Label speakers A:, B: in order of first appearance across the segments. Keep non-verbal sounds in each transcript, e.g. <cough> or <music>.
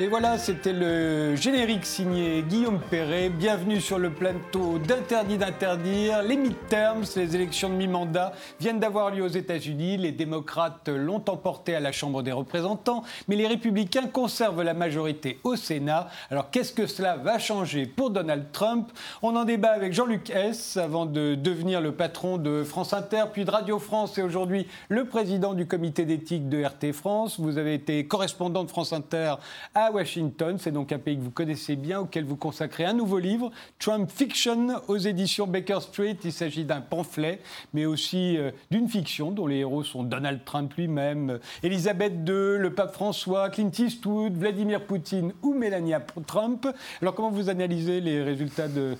A: Et voilà, c'était le générique signé Guillaume Perret. Bienvenue sur le plateau d'Interdit d'interdire. Les midterms, les élections de mi-mandat, viennent d'avoir lieu aux États-Unis. Les démocrates l'ont emporté à la Chambre des représentants, mais les républicains conservent la majorité au Sénat. Alors qu'est-ce que cela va changer pour Donald Trump? On en débat avec Jean-Luc Hess avant de devenir le patron de France Inter, puis de Radio France et aujourd'hui le président du comité d'éthique de RT France. Vous avez été correspondant de France Inter à Washington. C'est donc un pays que vous connaissez bien, auquel vous consacrez un nouveau livre, Trump Fiction, aux éditions Baker Street. Il s'agit d'un pamphlet, mais aussi euh, d'une fiction dont les héros sont Donald Trump lui-même, Elisabeth II, le pape François, Clint Eastwood, Vladimir Poutine ou Melania Trump. Alors comment vous analysez les résultats de,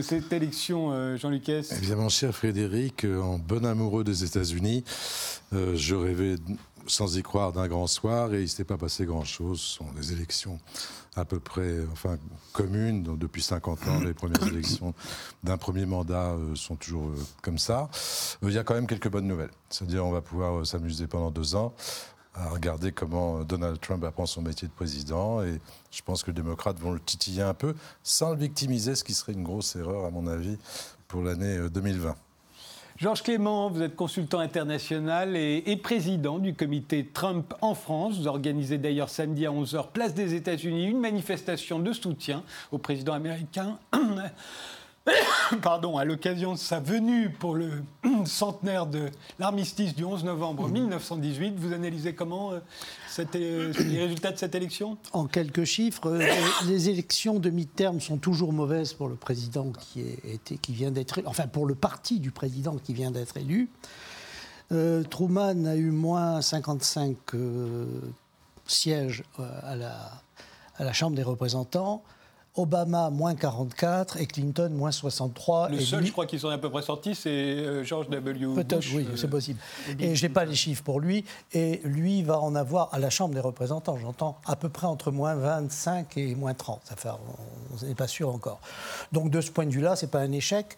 A: cette élection, euh, Jean-Luc
B: Évidemment, cher Frédéric, euh, en bon amoureux des États-Unis, je rêvais sans y croire d'un grand soir et il ne s'était pas passé grand-chose. Ce sont des élections à peu près enfin, communes. Donc, depuis 50 ans, les premières élections d'un premier mandat euh, sont toujours euh, comme ça. Euh, il y a quand même quelques bonnes nouvelles. C'est-à-dire on va pouvoir s'amuser pendant deux ans à regarder comment Donald Trump apprend son métier de président. Et je pense que les démocrates vont le titiller un peu, sans le victimiser, ce qui serait une grosse erreur, à mon avis, pour l'année 2020.
A: Georges Clément, vous êtes consultant international et, président du comité Trump en France. Vous organisez d'ailleurs samedi à 11h, place des États-Unis, une manifestation de soutien au président américain. <clears throat> <coughs> Pardon, à l'occasion de sa venue pour le <coughs> centenaire de l'armistice du 11 novembre 1918. Vous analysez comment euh, euh, <coughs> les résultats de cette élection?
C: En quelques chiffres, euh, les élections de mi-terme sont toujours mauvaises pour le président qui, est, qui vient d'être enfin pour le parti du président qui vient d'être élu. Truman a eu moins 55 sièges à la Chambre des représentants. Obama, moins 44 et Clinton, moins 63.
A: Le seul, je crois, qu'ils sont à peu près sortis, c'est euh, George W. Peut-être,
C: oui, c'est possible. Et je n'ai pas les chiffres pour lui. Et lui va en avoir, à la Chambre des représentants, j'entends, à peu près entre moins 25 et moins 30. Enfin, on n'est pas sûr encore. Donc, de ce point de vue-là, ce n'est pas un échec.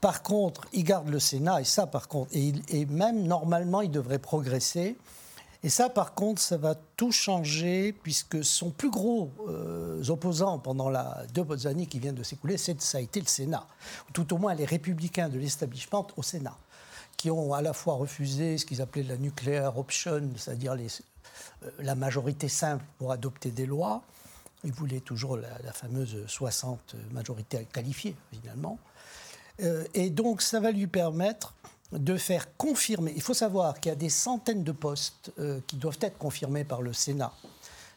C: Par contre, il garde le Sénat, et ça, par contre, et, et même normalement, il devrait progresser. Et ça, par contre, ça va tout changer, puisque son plus gros euh, opposant pendant les deux années qui viennent de s'écouler, ça a été le Sénat, tout au moins les républicains de l'establishment au Sénat, qui ont à la fois refusé ce qu'ils appelaient la nuclear option, c'est-à-dire euh, la majorité simple pour adopter des lois. Ils voulaient toujours la, fameuse 60 majorité qualifiée, finalement. Euh, et donc, ça va lui permettre de faire confirmer. Il faut savoir qu'il y a des centaines de postes euh, qui doivent être confirmés par le Sénat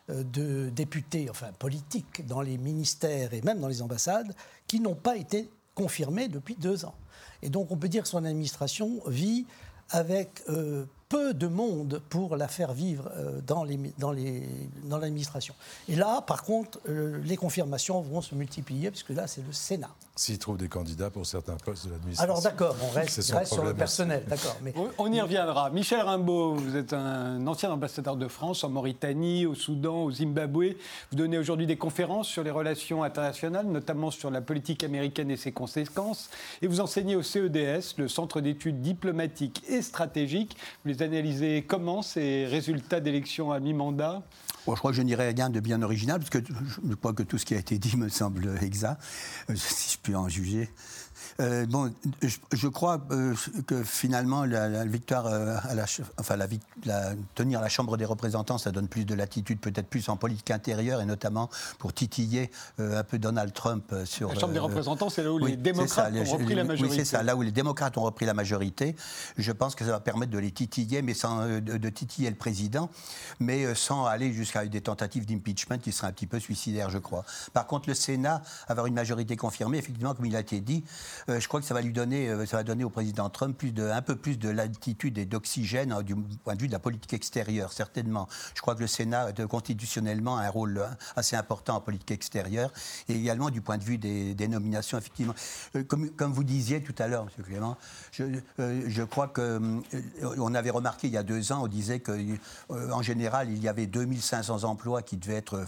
C: euh, de députés, enfin politiques, dans les ministères et même dans les ambassades, qui n'ont pas été confirmés depuis deux ans. Et donc on peut dire que son administration vit avec euh, peu de monde pour la faire vivre euh, dans l'administration. Dans Et là, par contre, euh, les confirmations vont se multiplier, puisque là, c'est le Sénat.
B: S'il trouve des candidats pour certains postes de l'administration.
C: Alors d'accord, on reste, sur le personnel, d'accord.
A: Mais... On y reviendra. Michel Rimbaud, vous êtes un ancien ambassadeur de France en Mauritanie, au Soudan, au Zimbabwe. Vous donnez aujourd'hui des conférences sur les relations internationales, notamment sur la politique américaine et ses conséquences. Et vous enseignez au CEDS, le Centre d'études diplomatiques et stratégiques. Vous les analysez comment ces résultats d'élection à mi-mandat
D: je crois que je n'irai rien de bien original, parce que je crois que tout ce qui a été dit me semble exact, euh, si je puis en juger. Euh, bon, je, crois euh, que finalement, la, victoire, euh, à la, enfin, la, tenir la Chambre des représentants, ça donne plus de latitude, peut-être plus en politique intérieure, et notamment pour titiller un peu Donald Trump sur.
A: La Chambre des représentants, c'est là où les démocrates ont repris la majorité.
D: Oui, c'est ça, là où les démocrates ont repris la majorité. Je pense que ça va permettre de les titiller, mais sans de, titiller le président, mais sans aller jusqu'à des tentatives d'impeachment qui seraient un petit peu suicidaires, je crois. Par contre, le Sénat, avoir une majorité confirmée, effectivement, comme il a été dit, euh, je crois que ça va lui donner, euh, ça va donner au président Trump plus de, un peu plus de latitude et d'oxygène hein, du point de vue de la politique extérieure, certainement. Je crois que le Sénat, de, constitutionnellement, a un rôle hein, assez important en politique extérieure et également du point de vue des, nominations, effectivement. Euh, comme, vous disiez tout à l'heure, M. Clément, je, je crois qu'on on avait remarqué il y a deux ans, on disait qu'en général, il y avait 2500 emplois qui devaient être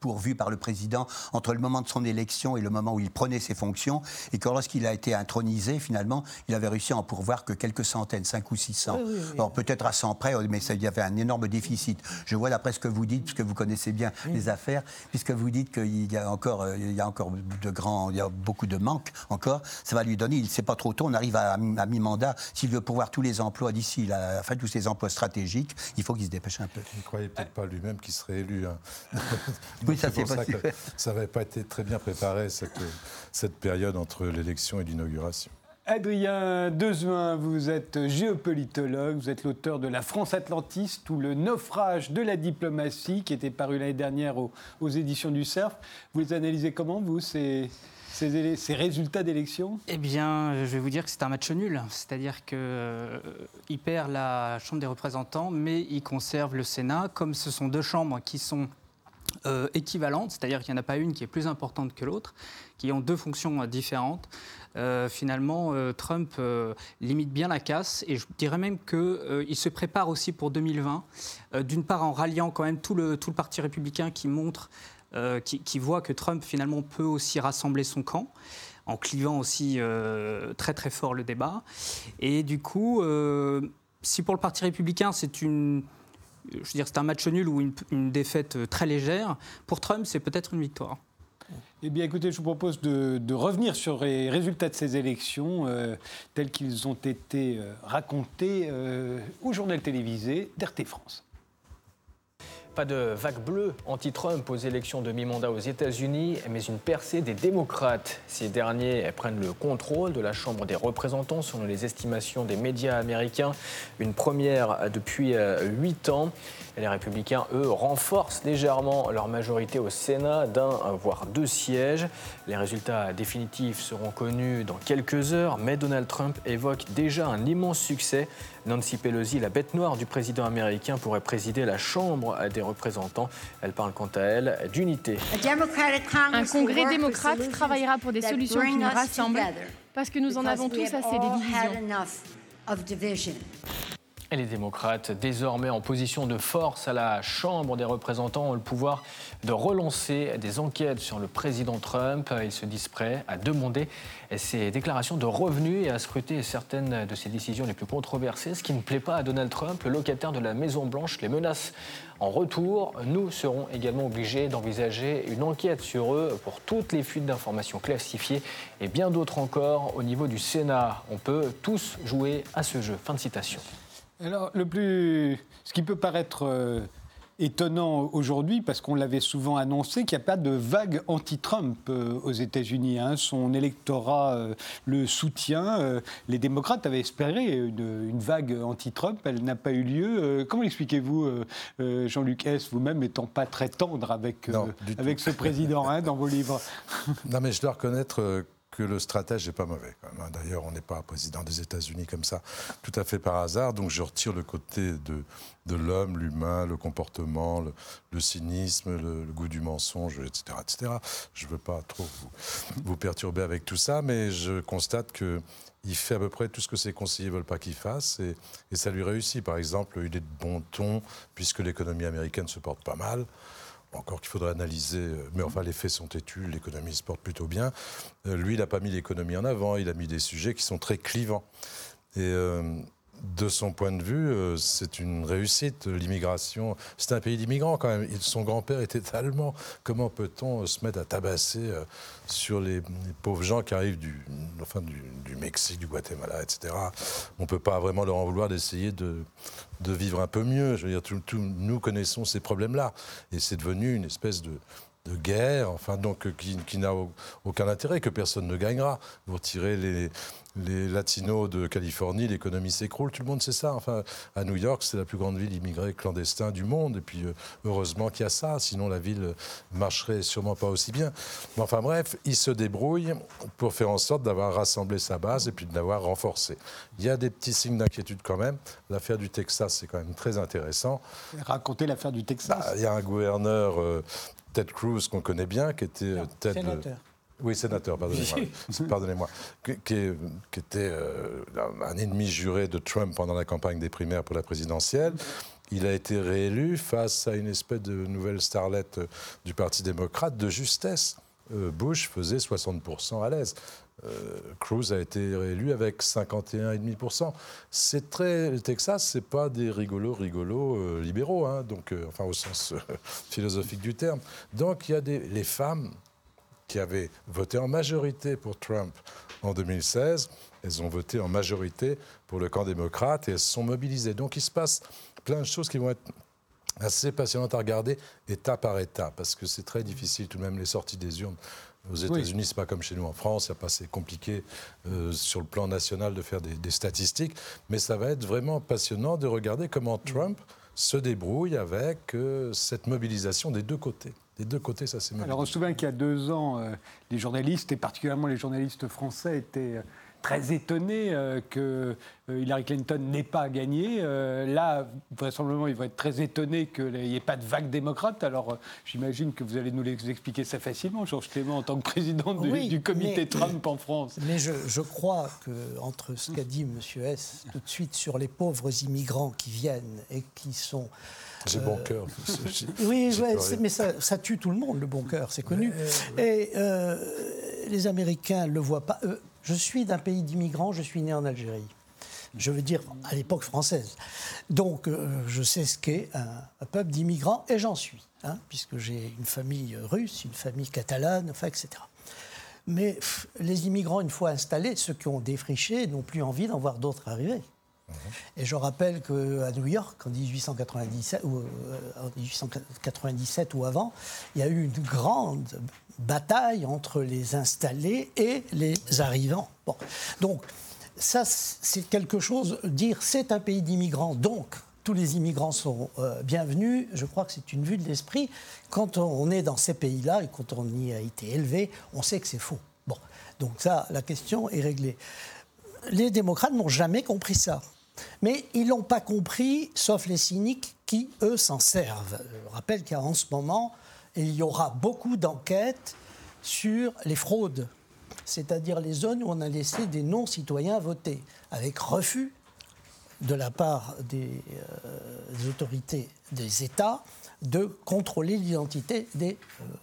D: pourvus par le président entre le moment de son élection et le moment où il prenait ses fonctions, et que lorsqu'il il a été intronisé, finalement, il avait réussi à en pourvoir que quelques centaines, 5 ou 600. Alors peut-être à 100 près, mais ça, il y avait un énorme déficit. Je vois d'après ce que vous dites, puisque vous connaissez bien les affaires, puisque vous dites qu'il y a encore, euh, il y a encore de grands, il y a beaucoup de manques encore, ça va lui donner, il sait pas trop tôt, on arrive à, à mi-mandat, s'il veut pouvoir tous les emplois d'ici, la fin, tous ces emplois stratégiques, il faut qu'il se dépêche un peu.
B: Il ne croyait peut-être pas lui-même qu'il serait élu. Hein.
D: oui, ça <laughs> c'est possible.
B: Ça n'avait pas été très bien préparé, cette, cette période entre l'élection et l'inauguration.
A: Adrien Dezuin, vous êtes géopolitologue, vous êtes l'auteur de La France atlantiste ou le naufrage de la diplomatie qui était paru l'année dernière aux, éditions du CERF. Vous les analysez comment, vous, ces, ces, résultats d'élection?
E: Eh bien, je vais vous dire que c'est un match nul. C'est-à-dire qu'il euh, perd la Chambre des représentants, mais il conserve le Sénat. Comme ce sont deux chambres qui sont euh, équivalentes, c'est-à-dire qu'il n'y en a pas une qui est plus importante que l'autre, qui ont deux fonctions euh, différentes. Euh, finalement, Trump limite bien la casse et je dirais même qu'il se prépare aussi pour 2020, d'une part en ralliant quand même tout le, Parti républicain qui montre, qui, voit que Trump finalement peut aussi rassembler son camp en clivant aussi très très fort le débat. Et du coup, si pour le Parti républicain c'est un match nul ou une, défaite euh, très légère. Pour Trump, c'est peut-être une victoire.
A: Eh bien, écoutez, je vous propose de, revenir sur les résultats de ces élections euh, tels qu'ils ont été euh, racontés au journal télévisé d'RT France.
F: Pas de vague bleue anti-Trump aux élections de mi-mandat aux États-Unis, mais une percée des démocrates. Ces derniers prennent le contrôle de la Chambre des représentants selon les estimations des médias américains. Une première depuis euh, huit ans. Les républicains, eux, renforcent légèrement leur majorité au Sénat d'un, voire deux sièges. Les résultats définitifs seront connus dans quelques heures, mais Donald Trump évoque déjà un immense succès. Nancy Pelosi, la bête noire du président américain, pourrait présider la Chambre des représentants. Elle parle quant à elle d'unité.
G: Un congrès démocrate travaillera pour des solutions qui nous rassemblent parce que nous en avons tous assez des divisions.
F: Et les démocrates, désormais en position de force à la Chambre des représentants, ont le pouvoir de relancer des enquêtes sur le président Trump. Ils se disent prêts à demander ses déclarations de revenus et à scruter certaines de ses décisions les plus controversées. Ce qui ne plaît pas à Donald Trump, le locataire de la Maison-Blanche les menace en retour. Nous serons également obligés d'envisager une enquête sur eux pour toutes les fuites d'informations classifiées et bien d'autres encore au niveau du Sénat. On peut tous jouer à ce jeu. Fin de citation.
A: Alors, le plus, ce qui peut paraître euh, étonnant aujourd'hui, parce qu'on l'avait souvent annoncé, qu'il n'y a pas de vague anti-Trump euh, aux États-Unis. Hein. Son électorat euh, le soutient. les démocrates avaient espéré une, vague anti-Trump. Elle n'a pas eu lieu. comment l'expliquez-vous, Jean-Luc S., vous-même étant pas très tendre avec, avec ce président hein, dans vos livres? <laughs>
B: Non, mais je dois reconnaître que le stratège n'est pas mauvais. Hein. D'ailleurs, on n'est pas président des États-Unis comme ça, tout à fait par hasard. Donc je retire le côté de, de l'homme, l'humain, le comportement, le, cynisme, le, goût du mensonge, etc. etc. Je ne veux pas trop vous, perturber avec tout ça, mais je constate que il fait à peu près tout ce que ses conseillers ne veulent pas qu'il fasse et, et, ça lui réussit. Par exemple, il est de bon ton puisque l'économie américaine se porte pas mal encore qu'il faudrait analyser, euh, mais enfin les faits sont têtus, l'économie se porte plutôt bien. Euh, lui, il n'a pas mis l'économie en avant, il a mis des sujets qui sont très clivants. Et euh, de son point de vue, euh, c'est une réussite. L'immigration, c'est un pays d'immigrants quand même. Son grand-père était allemand. Comment peut-on euh, se mettre à tabasser euh, sur les, pauvres gens qui arrivent du, Mexique, du Guatemala, etc. On ne peut pas vraiment leur en vouloir d'essayer de, vivre un peu mieux. Je veux dire, nous connaissons ces problèmes-là. Et c'est devenu une espèce de, guerre, enfin donc qui, n'a aucun intérêt, que personne ne gagnera. Vous retirez les, les latinos de Californie, l'économie s'écroule, tout le monde sait ça. Enfin, à New York, c'est la plus grande ville immigrée clandestine du monde, et puis euh, heureusement qu'il y a ça, sinon la ville marcherait sûrement pas aussi bien. Mais enfin bref, il se débrouille pour faire en sorte d'avoir rassemblé sa base et puis de l'avoir renforcée. Il y a des petits signes d'inquiétude quand même. L'affaire du Texas, c'est quand même très intéressant.
A: Racontez l'affaire du Texas?
B: Bah, il y a un gouverneur, euh, Ted Cruz, qu'on connaît bien, qui était euh, Ted... Oui, sénateur, pardonnez-moi. <laughs> pardonnez-moi qui, était euh, un ennemi juré de Trump pendant la campagne des primaires pour la présidentielle. Il a été réélu face à une espèce de nouvelle starlette du Parti démocrate de justesse. Euh, Bush faisait 60% à l'aise. Cruz a été réélu avec 51,5%. C'est très, le Texas, c'est pas des rigolos, rigolos libéraux, hein, donc, enfin au sens <laughs> philosophique du terme. Donc il y a des, les femmes qui avaient voté en majorité pour Trump en 2016, elles ont voté en majorité pour le camp démocrate et elles se sont mobilisées. Donc il se passe plein de choses qui vont être assez passionnantes à regarder état par état, parce que c'est très difficile tout de même les sorties des urnes. Aux États-Unis, ce c'est pas comme chez nous en France, c'est pas assez compliqué euh, sur le plan national de faire des, statistiques, mais ça va être vraiment passionnant de regarder comment Trump se débrouille avec euh, cette mobilisation des deux côtés. Des deux côtés, ça s'est
A: Alors on se souvient qu'il y a deux ans, euh, les journalistes, et particulièrement les journalistes français, étaient très étonné euh, que euh, Hillary Clinton n'ait pas gagné. Euh, là, vraisemblablement, ils vont être très étonnés qu'il n'y ait pas de vague démocrate. Alors, j'imagine que vous allez nous expliquer ça facilement, Georges Clément, en tant que président du, comité Trump en France.
C: Mais je, je crois qu'entre ce qu'a dit M. S tout de suite sur les pauvres immigrants qui viennent et qui sont
B: j'ai bon cœur. <laughs>
C: oui, mais ça, ça, tue tout le monde, le bon cœur, c'est connu. Et les Américains ne le voient pas. Je suis d'un pays d'immigrants, je suis né en Algérie. Je veux dire, à l'époque française. Donc, euh, je sais ce qu'est un, peuple d'immigrants, et j'en suis, hein, puisque j'ai une famille russe, une famille catalane, enfin, etc. Mais les immigrants, une fois installés, ceux qui ont défriché, n'ont plus envie d'en voir d'autres arriver. Et je rappelle qu'à New York, en 1897 ou, euh, en 1897 ou avant, il y a eu une grande bataille entre les installés et les arrivants. Donc, ça, c'est quelque chose, dire c'est un pays d'immigrants, donc tous les immigrants sont euh, bienvenus, je crois que c'est une vue de l'esprit. Quand on est dans ces pays-là et quand on y a été élevé, on sait que c'est faux. Bon, donc ça, la question est réglée. Les démocrates n'ont jamais compris ça. Mais ils l'ont pas compris, sauf les cyniques qui, eux, s'en servent. Je rappelle qu'en ce moment, il y aura beaucoup d'enquêtes sur les fraudes, c'est-à-dire les zones où on a laissé des non-citoyens voter, avec refus de la part des, euh, autorités des États de contrôler l'identité des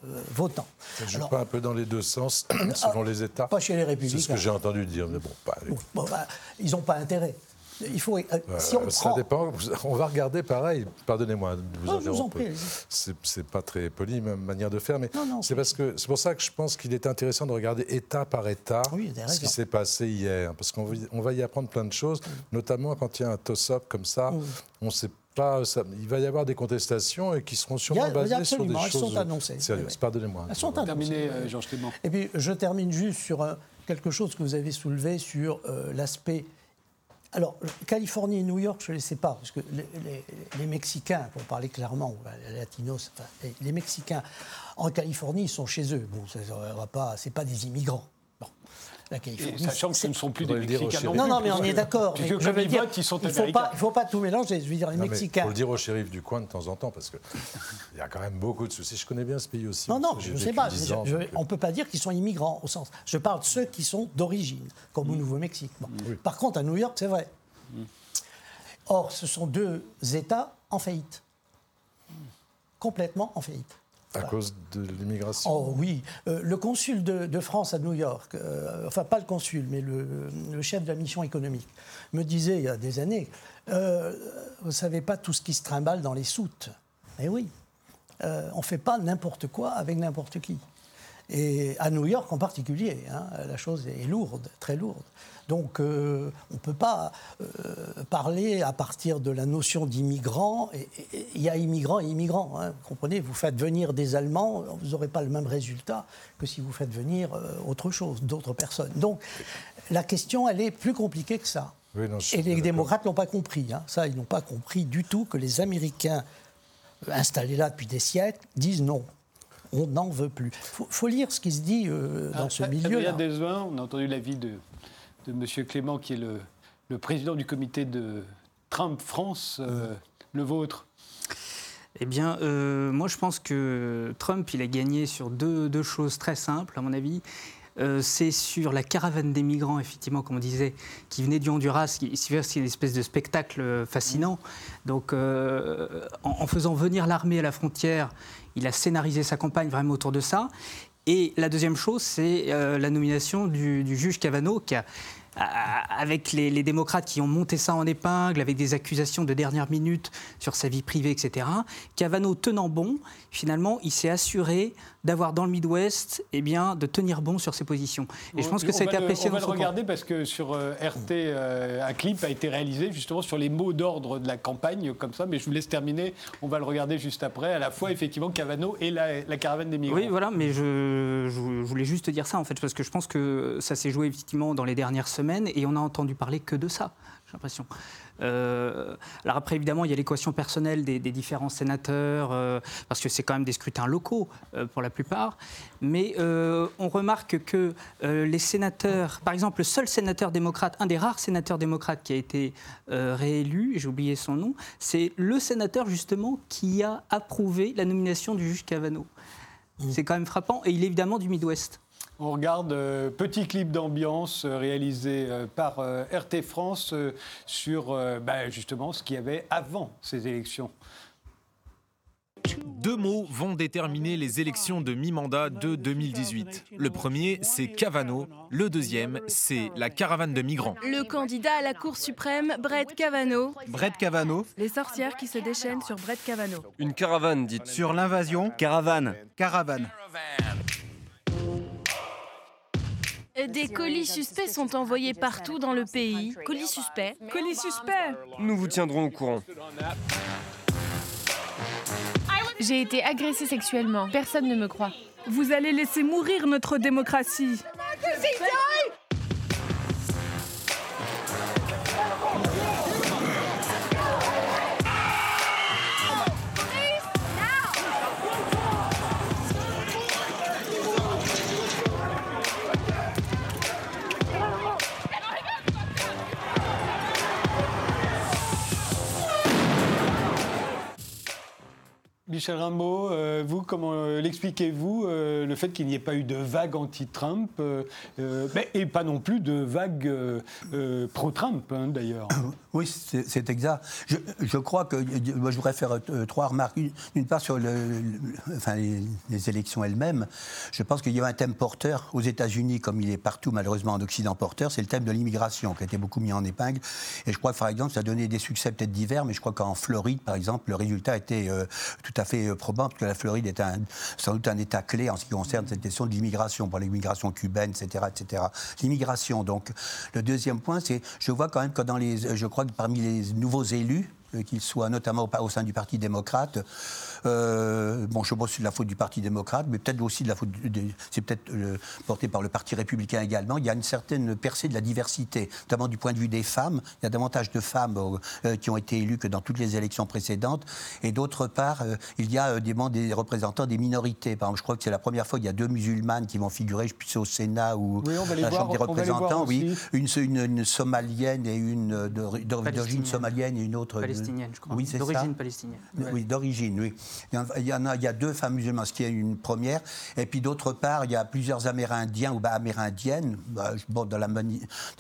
C: euh, votants.
B: Ça joue pas un peu dans les deux sens, <coughs> selon les États
C: Pas chez les républicains.
B: C'est ce que j'ai entendu dire, mais bon, pas...
C: Bon, bah, ils n'ont pas intérêt. Il faut, euh, si on
B: ça dépend. On va regarder pareil. Pardonnez-moi de
C: vous non, en prie.
B: C'est pas très poli, même manière de faire, mais c'est parce que c'est pour ça que je pense qu'il est intéressant de regarder État par État ce qui s'est passé hier, parce qu'on on va y apprendre plein de choses, notamment quand il y a un toss-up comme ça, on sait pas, ça, il va y avoir des contestations et qui seront sûrement basées sur des
C: elles
B: choses
C: sont annoncées.
B: sérieuses. Pardonnez-moi.
C: Elles sont annoncées.
A: Euh, Georges Clément.
C: Et puis je termine juste sur euh, quelque chose que vous avez soulevé sur l'aspect alors, Californie et New York, je ne les sais pas, parce que les, Mexicains, pour parler clairement, les Latinos, les, Mexicains en Californie, ils sont chez eux. Bon, ce n'est pas des immigrants.
A: La Californie. sachant que ce ne sont plus des Mexicains
C: non Non, mais on est d'accord.
A: Puisque je veux dire, ils sont
C: il ne faut, pas tout mélanger. Je veux dire, les Mexicains. Il
B: faut le dire au shérif du coin de temps en temps, parce qu'il y a quand même beaucoup de soucis. Je connais bien ce pays aussi.
C: Non, non, je ne sais pas. on ne peut pas dire qu'ils sont immigrants, au sens. Je parle de ceux qui sont d'origine, comme au mm. Nouveau-Mexique. Par contre, à New York, c'est vrai. Mm. Or, ce sont deux États en faillite. Complètement en faillite.
B: À cause de l'immigration
C: Oh oui. Euh, le consul de, France à New York, euh, enfin pas le consul, mais le, chef de la mission économique, me disait il y a des années euh, Vous ne savez pas tout ce qui se trimballe dans les soutes. Eh oui. on ne fait pas n'importe quoi avec n'importe qui. Et à New York en particulier, hein, la chose est lourde, très lourde. Donc euh, on ne peut pas euh, parler à partir de la notion d'immigrant. Il y a immigrants et immigrants. Hein, vous comprenez? Vous faites venir des Allemands, vous n'aurez pas le même résultat que si vous faites venir euh, autre chose, d'autres personnes. Donc la question, elle est plus compliquée que ça. et les démocrates n'ont pas compris. Hein. Ça, ils n'ont pas compris du tout que les Américains installés là depuis des siècles disent non on n'en veut plus. Il faut, lire ce qui se dit dans ah, ce milieu-là.
A: on a entendu l'avis de de M. Clément, qui est le, président du comité de Trump France, euh, le vôtre
E: eh bien, euh, moi, je pense que Trump, il a gagné sur deux, choses très simples, à mon avis. Euh, c'est sur la caravane des migrants, effectivement, comme on disait, qui venait du Honduras, qui c'est une espèce de spectacle fascinant. Donc, en, faisant venir l'armée à la frontière, il a scénarisé sa campagne vraiment autour de ça. Et la deuxième chose, c'est la nomination du, du juge Cavano qui a avec les, démocrates qui ont monté ça en épingle, avec des accusations de dernière minute sur sa vie privée, etc. Cavano tenant bon, finalement, il s'est assuré d'avoir dans le Midwest, eh bien, de tenir bon sur ses positions. Et je pense que ça a été apprécié.
A: On va le regarder parce que sur euh, RT, euh, un clip a été réalisé justement sur les mots d'ordre de la campagne, comme ça. Mais je vous laisse terminer. On va le regarder juste après. À la fois, effectivement, Cavano et la, caravane des migrants.
E: Oui, voilà. Mais je, je, voulais juste dire ça en fait, parce que je pense que ça s'est joué effectivement dans les dernières semaines et on n'a entendu parler que de ça. J'ai l'impression. Euh, alors après, évidemment, il y a l'équation personnelle des, différents sénateurs, euh, parce que c'est quand même des scrutins locaux euh, pour la plupart. Mais on remarque que les sénateurs, par exemple, le seul sénateur démocrate, un des rares sénateurs démocrates qui a été réélu, j'ai oublié son nom, c'est le sénateur justement qui a approuvé la nomination du juge Cavano. Mmh. C'est quand même frappant, et il est évidemment du Midwest.
A: On regarde euh, petit clip d'ambiance euh, réalisé euh, par RT France sur bah, justement ce qu'il y avait avant ces élections.
H: Deux mots vont déterminer les élections de mi-mandat de 2018. Le premier, c'est Cavano. Le deuxième, c'est la caravane de migrants.
I: Le candidat à la Cour suprême, Brett Cavano.
J: Brett Cavano.
I: Les sorcières qui se déchaînent sur Brett Cavano.
J: Une caravane, dites.
K: Sur l'invasion.
J: Caravane.
K: Caravane.
I: Des colis suspects sont envoyés partout dans le pays. Colis suspects.
L: Colis suspects.
J: Nous vous tiendrons au courant. <laughs>
G: J'ai été agressée sexuellement. Personne ne me croit.
L: Vous allez laisser mourir notre démocratie.
A: Michel Rimbaud, euh, vous, comment euh, l'expliquez-vous, euh, le fait qu'il n'y ait pas eu de vague anti-Trump, et pas non plus de vague pro-Trump, hein, d'ailleurs <coughs>
D: Oui, c'est exact. Je, crois que, moi, je voudrais faire trois remarques. D'une part, sur les, élections elles-mêmes, je pense qu'il y a un thème porteur aux États-Unis, comme il est partout, malheureusement, en Occident porteur, c'est le thème de l'immigration, qui a été beaucoup mis en épingle. Et je crois que, par exemple, ça a donné des succès peut-être divers, mais je crois qu'en Floride, par exemple, le résultat était tout à fait euh, probable que la Floride est un, sans doute un État clé en ce qui concerne cette question de l'immigration, pour l'immigration cubaine, etc. etc. L'immigration, donc. Le deuxième point, c'est, je vois quand même que dans les, je crois que parmi les nouveaux élus, euh, qu'ils soient notamment au, sein du Parti démocrate. Euh, bon, je pas si c'est de la faute du Parti démocrate, mais peut-être aussi de la faute. c'est peut-être euh, porté par le Parti républicain également. Il y a une certaine percée de la diversité, notamment du point de vue des femmes. Il y a davantage de femmes qui ont été élues que dans toutes les élections précédentes. Et d'autre part, il y a des, des représentants des minorités. Par exemple, je crois que c'est la première fois qu'il y a deux musulmanes qui vont figurer, je sais, au Sénat ou à la Chambre des représentants. Oui, une, une, somalienne et une d'origine somalienne et une autre
E: je crois. Oui, c'est D'origine palestinienne.
D: Oui, d'origine, oui. Il y, en a, il y a deux femmes musulmanes, ce qui est une première. Et puis d'autre part, il y a plusieurs Amérindiens ou bah, Amérindiennes. Bah, bon, dans la, dans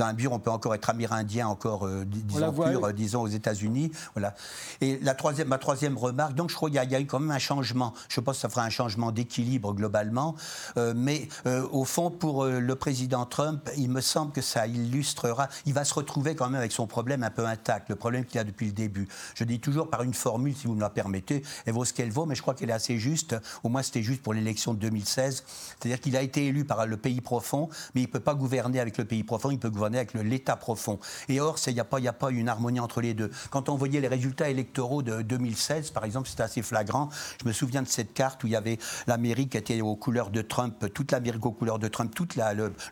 D: la mesure, on peut encore être Amérindien, encore, euh, disons, pur, euh, disons, aux États-Unis. Voilà. Et la troisième, ma troisième remarque, donc je crois qu'il y, a eu quand même un changement. Je pense que ça fera un changement d'équilibre globalement. Euh, mais au fond, pour le président Trump, il me semble que ça illustrera. Il va se retrouver quand même avec son problème un peu intact, le problème qu'il a depuis le début. Je dis toujours par une formule, si vous me la permettez, vaut ce qu'elle vaut, mais je crois qu'elle est assez juste. Au moins, c'était juste pour l'élection de 2016. C'est-à-dire qu'il a été élu par le pays profond, mais il ne peut pas gouverner avec le pays profond, il peut gouverner avec l'État profond. Et or, il n'y a, pas, a pas une harmonie entre les deux. Quand on voyait les résultats électoraux de 2016, par exemple, c'était assez flagrant. Je me souviens de cette carte où il y avait l'Amérique qui était aux couleurs de Trump, toute l'Amérique aux couleurs de Trump, tout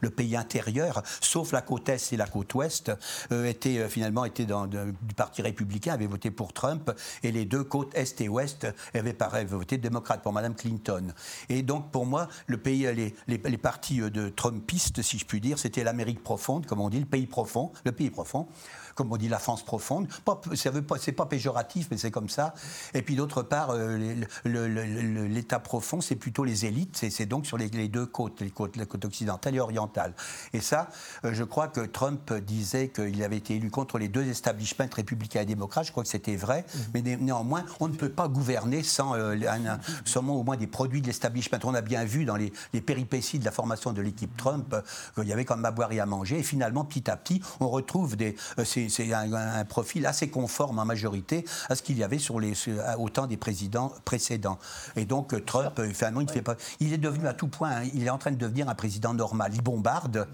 D: le, pays intérieur, sauf la côte Est et la côte Ouest, euh, était, euh, finalement était dans, du Parti républicain, avait voté pour Trump et les deux côtes Est et Ouest avaient pareil voté démocrate pour Mme Clinton. Et donc pour moi, le pays, les, les, partis de Trumpistes, si je puis dire, c'était l'Amérique profonde, comme on dit, le pays profond, le pays profond comme on dit la France profonde. C'est pas péjoratif, mais c'est comme ça. Et puis d'autre part, euh, l'État profond, c'est plutôt les élites. C'est donc sur les, deux côtes, les côtes, la côte occidentale et orientale. Et ça, euh, je crois que Trump disait qu'il avait été élu contre les deux establishments républicains et démocrates. Je crois que c'était vrai. Mais néanmoins, on ne peut pas gouverner sans euh, au moins des produits de l'establishment. On a bien vu dans les, péripéties de la formation de l'équipe Trump euh, qu'il y avait quand même à boire et à manger. Et finalement, petit à petit, on retrouve des, euh, c'est, un, profil assez conforme en majorité à ce qu'il y avait sur les, au temps des présidents précédents. Et donc Trump, finalement, il ne fait pas. Il est devenu à tout point, hein, il est en train de devenir un président normal. Il bombarde.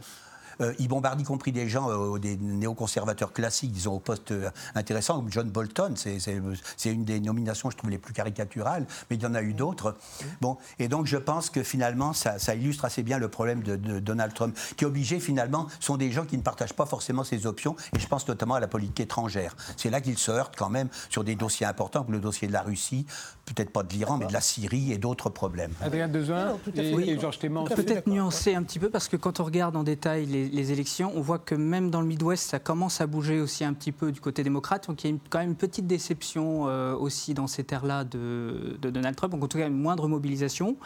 D: Euh, il bombarde y compris des gens, euh, des néoconservateurs classiques, disons, au poste euh, intéressant, comme John Bolton. C'est une des nominations, je trouve, les plus caricaturales, mais il y en a eu d'autres. Bon, et donc je pense que finalement, ça, illustre assez bien le problème de, Donald Trump, qui est obligé, finalement, sont des gens qui ne partagent pas forcément ses options, et je pense notamment à la politique étrangère. C'est là qu'il se heurte quand même sur des dossiers importants, comme le dossier de la Russie, peut-être pas de l'Iran, mais de la Syrie et d'autres problèmes.
A: Adrien Dezun et, Georges
E: Peut-être nuancer un petit peu, parce que quand on regarde en détail les les, élections, on voit que même dans le Midwest, ça commence à bouger aussi un petit peu du côté démocrate. Donc il y a quand même une petite déception euh, aussi dans ces terres-là de, Donald Trump. Donc en tout cas, une moindre mobilisation.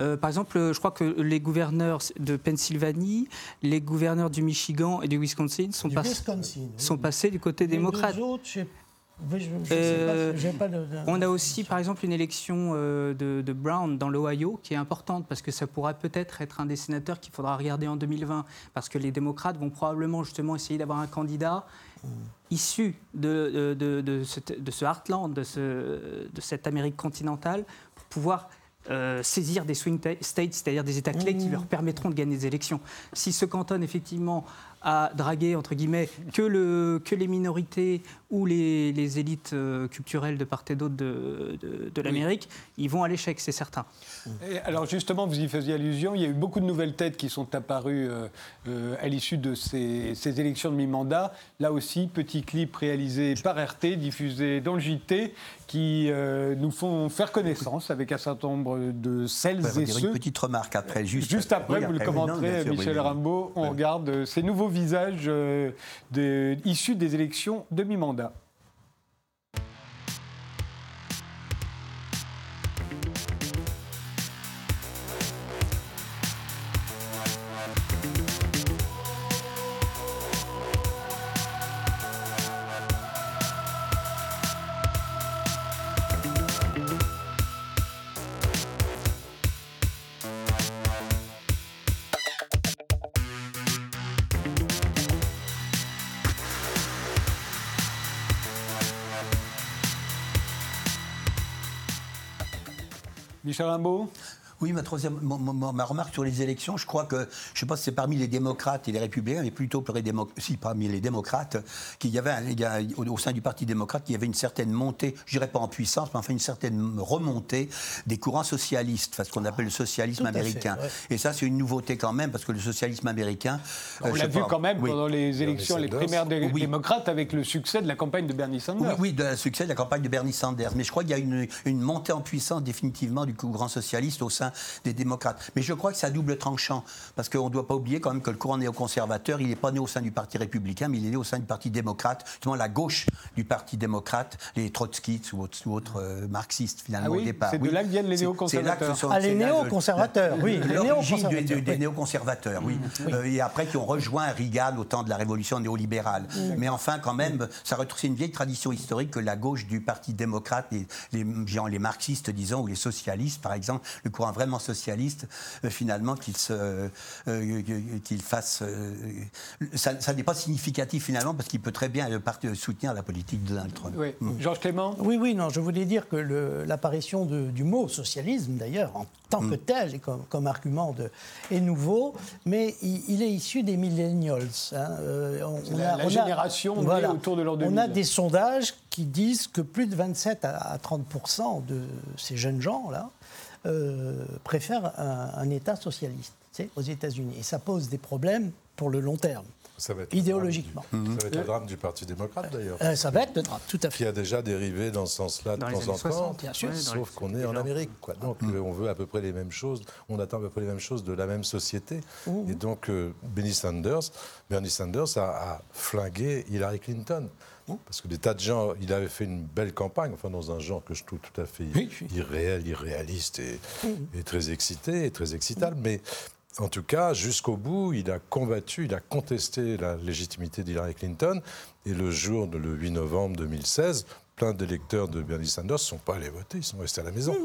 E: Euh, par exemple, je crois que les gouverneurs de Pennsylvanie, les gouverneurs du Michigan et du Wisconsin sont, sont passés du côté démocrate. Euh, on a aussi, par exemple, une élection euh, de, Brown dans l'Ohio qui est importante parce que ça pourra peut-être être un des sénateurs qu'il faudra regarder en 2020 parce que les démocrates vont probablement justement essayer d'avoir un candidat issu de, de, ce, heartland, de, de cette Amérique continentale pour pouvoir euh, saisir des swing states, c'est-à-dire des États clés qui mmh. leur permettront de gagner des élections. Si se cantonne effectivement à draguer, entre guillemets, que, le, que les minorités ou les, les élites euh, culturelles de part et d'autre de, de, l'Amérique, ils vont à l'échec, c'est certain.
A: alors justement, vous y faisiez allusion, il y a eu beaucoup de nouvelles têtes qui sont apparues euh, à l'issue de ces, ces élections de mi-mandat. Là aussi, petit clip réalisé par RT, diffusé dans le JT, qui euh, nous font faire connaissance avec un certain nombre de celles et ceux.
D: une petite remarque après, juste,
A: juste après, vous le commenterez, Michel Rimbaud. On regarde euh, ces nouveaux visages euh, issus des élections demi-mandat. Michel Rimbaud
D: oui, ma, troisième, ma, remarque sur les élections, je crois que, je ne sais pas si c'est parmi les démocrates et les républicains, mais plutôt si, parmi les démocrates, qu'il y avait, au, sein du Parti démocrate, qu'il y avait une certaine montée, je dirais pas en puissance, mais enfin une certaine remontée des courants socialistes, ce qu'on appelle le socialisme américain. Et ça, c'est une nouveauté quand même, parce que le socialisme américain.
A: On euh, l'a vu quand même pendant les élections, les primaires démocrates, avec le succès de la campagne de Bernie Sanders.
D: Oui, de le succès de la campagne de Bernie Sanders. Mais je crois qu'il y a une, une montée en puissance définitivement du courant socialiste au sein des démocrates. Mais je crois que c'est à double tranchant, parce qu'on ne doit pas oublier quand même que le courant néoconservateur, il n'est pas né au sein du Parti républicain, mais il est né au sein du Parti démocrate, justement la gauche du Parti démocrate, les trotskistes ou autres, euh, marxistes finalement
A: ah
D: au départ.
A: C'est de là que viennent les néoconservateurs.
C: Ah, les néoconservateurs, oui.
D: L'origine des, néoconservateurs, oui. Euh, et après qui ont rejoint Reagan au temps de la révolution néolibérale. Mais enfin, quand même, ça retrouve une vieille tradition historique que la gauche du Parti démocrate, les, les, les marxistes, disons, ou les socialistes, par exemple, le courant vraiment socialiste, euh, finalement, qu'il euh, qu'il fasse. Euh, ça, n'est pas significatif, finalement, parce qu'il peut très bien soutenir la politique de Donald Trump.
A: Oui. Mm. Georges Clément?
C: Oui, oui, non, je voulais dire que l'apparition du mot socialisme, d'ailleurs, en tant que mm. tel, et comme, argument de, est nouveau, mais il, est issu des millennials.
A: Hein. on, la, a, génération autour de l'an 2000.
C: On a des sondages qui disent que plus de 27 à 30% de ces jeunes gens-là euh, préfèrent un, État socialiste aux États-Unis. Et ça pose des problèmes pour le long terme. Ça va être idéologiquement.
B: Ça va être le drame du Parti démocrate d'ailleurs.
C: Euh, ça va être le drame, tout à fait.
B: Qui a déjà dérivé dans ce sens-là de temps en temps.
C: Bien sûr.
B: sauf qu'on est en Amérique. Quoi. Donc mmh. euh, on veut à peu près les mêmes choses, on attend à peu près les mêmes choses de la même société. Mmh. Et donc Bernie Sanders, Bernie Sanders a, a flingué Hillary Clinton. Parce que des tas de gens, il avait fait une belle campagne, enfin dans un genre que je trouve tout à fait irréel, irréaliste et, très excité et très excitable. Mais en tout cas, jusqu'au bout, il a combattu, il a contesté la légitimité d'Hillary Clinton. Et le jour, de, le 8 novembre 2016, plein d'électeurs de Bernie Sanders ne sont pas allés voter, ils sont restés à la maison.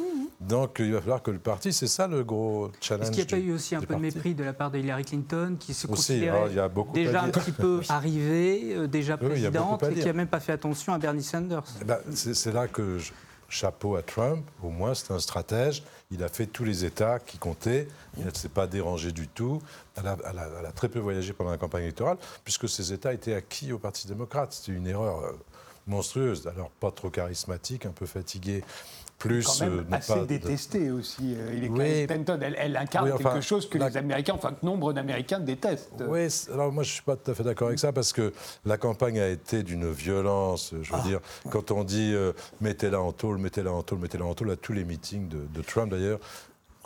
B: Donc il va falloir que le parti, c'est ça le gros challenge.
E: Est-ce qu'il n'y a pas eu aussi un peu de mépris de la part de Hillary Clinton, qui se
B: Aussi,
E: considérait
B: alors, à
E: déjà un petit peu <laughs> arrivée, euh, déjà présidente, et qui n'a même pas fait attention à Bernie Sanders
B: Eh ben, c'est là que je- chapeau à Trump, au moins c'est un stratège. Il a fait tous les États qui comptaient. Il ne s'est pas dérangé du tout. Elle a, elle a- elle a très peu voyagé pendant la campagne électorale, puisque ces États étaient acquis au Parti démocrate. C'était une erreur euh, monstrueuse. Alors, pas trop charismatique, un peu fatigué. Plus
A: quand même
B: euh,
A: assez détesté aussi. euh, Il est
B: Oui.
A: Clinton, elle, elle incarne
B: Oui, enfin,
A: quelque chose que
B: la-
A: les Américains, enfin que nombre d'Américains détestent.
B: Oui, alors moi je ne suis pas tout à fait d'accord avec ça parce que la campagne a été d'une violence. Je
A: Ah.
B: veux dire, quand on dit euh, mettez-la en tôle, mettez-la en tôle, mettez-la en tôle, à tous les meetings de, de Trump d'ailleurs.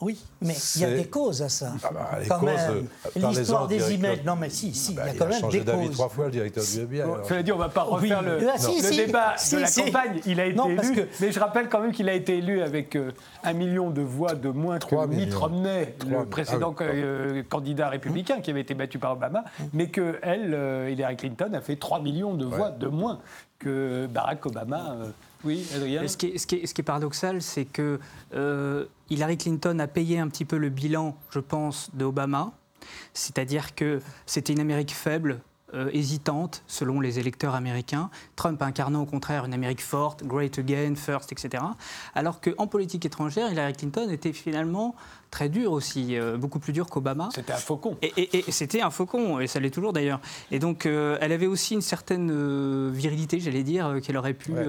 C: Oui, mais il y a des causes à ça.
B: Ah bah, les
C: Quand
B: causes,
C: même.
B: euh,
C: L'histoire des
B: directeur-
C: emails. Non, mais si, si,
B: Bah,
C: il y a
B: il
C: quand
B: a
C: même
B: changé
C: des
B: d'avis trois fois le directeur du FBI. Alors.
A: cela dit, on ne va pas
C: Oui.
A: refaire le,
C: Ah, si,
A: le
C: si,
A: débat
C: si,
A: de la
C: si.
A: campagne. Il a été
C: Non, parce
A: élu,
C: que-
A: mais je rappelle quand même qu'il a été élu avec euh, un million de voix de moins que Mitt. Romney, le précédent
B: Ah oui,
A: euh, candidat républicain qui avait été battu par Obama, mais que elle, euh, Hillary Clinton, a fait 3 millions de voix de moins que Barack Obama. Oui, Adrien
E: Ce qui, est, paradoxal, c'est que euh, Hillary Clinton a payé un petit peu le bilan, je pense, de Obama. C'est-à-dire que c'était une Amérique faible, euh, hésitante, selon les électeurs américains. Trump incarnant au contraire une Amérique forte, great again, first, etc. Alors qu'en politique étrangère, Hillary Clinton était finalement très dure aussi, euh, beaucoup plus dure qu'Obama.
A: C'était un faucon.
E: Et, et- et c'était un faucon, et ça l'est toujours d'ailleurs. Et donc, euh, elle avait aussi une certaine euh, virilité, j'allais dire, qu'elle aurait pu
B: Ouais.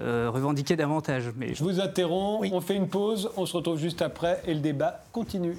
E: revendiquer davantage. Mais
A: Je vous interromps, on fait une pause, on se retrouve juste après et le débat continue.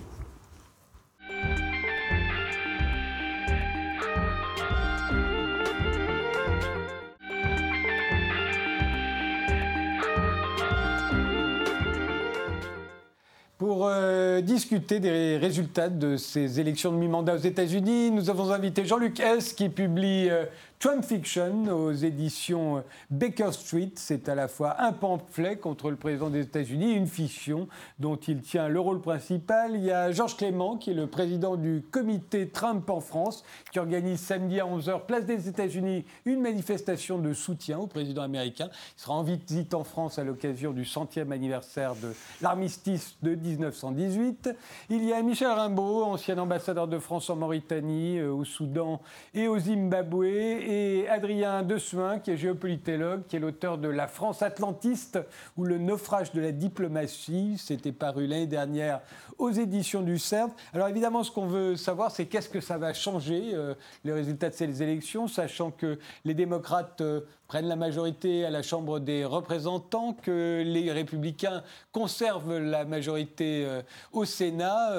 A: Pour euh, discuter des résultats de ces élections de mi-mandat aux États-Unis, nous avons invité Jean-Luc S. qui publie euh, Trump Fiction aux éditions euh, Baker Street. C'est à la fois un pamphlet contre le président des États-Unis et une fiction dont il tient le rôle principal. Il y a Georges Clément, qui est le président du comité Trump en France, qui organise samedi à 11h, place des États-Unis, une manifestation de soutien au président américain. Il sera en visite en France à l'occasion du centième anniversaire de l'armistice de 1918. Il y a Michel Rimbaud, ancien ambassadeur de France en Mauritanie, euh, au Soudan et au Zimbabwe, et Adrien Dessuin, qui est géopolitologue, qui est l'auteur de La France atlantiste ou le naufrage de la diplomatie. C'était paru l'année dernière aux éditions du CERF. Alors évidemment, ce qu'on veut savoir, c'est qu'est-ce que ça va changer, euh, les résultats de ces élections, sachant que les démocrates euh, prennent la majorité à la Chambre des représentants, que les républicains conservent la majorité euh, au Sénat.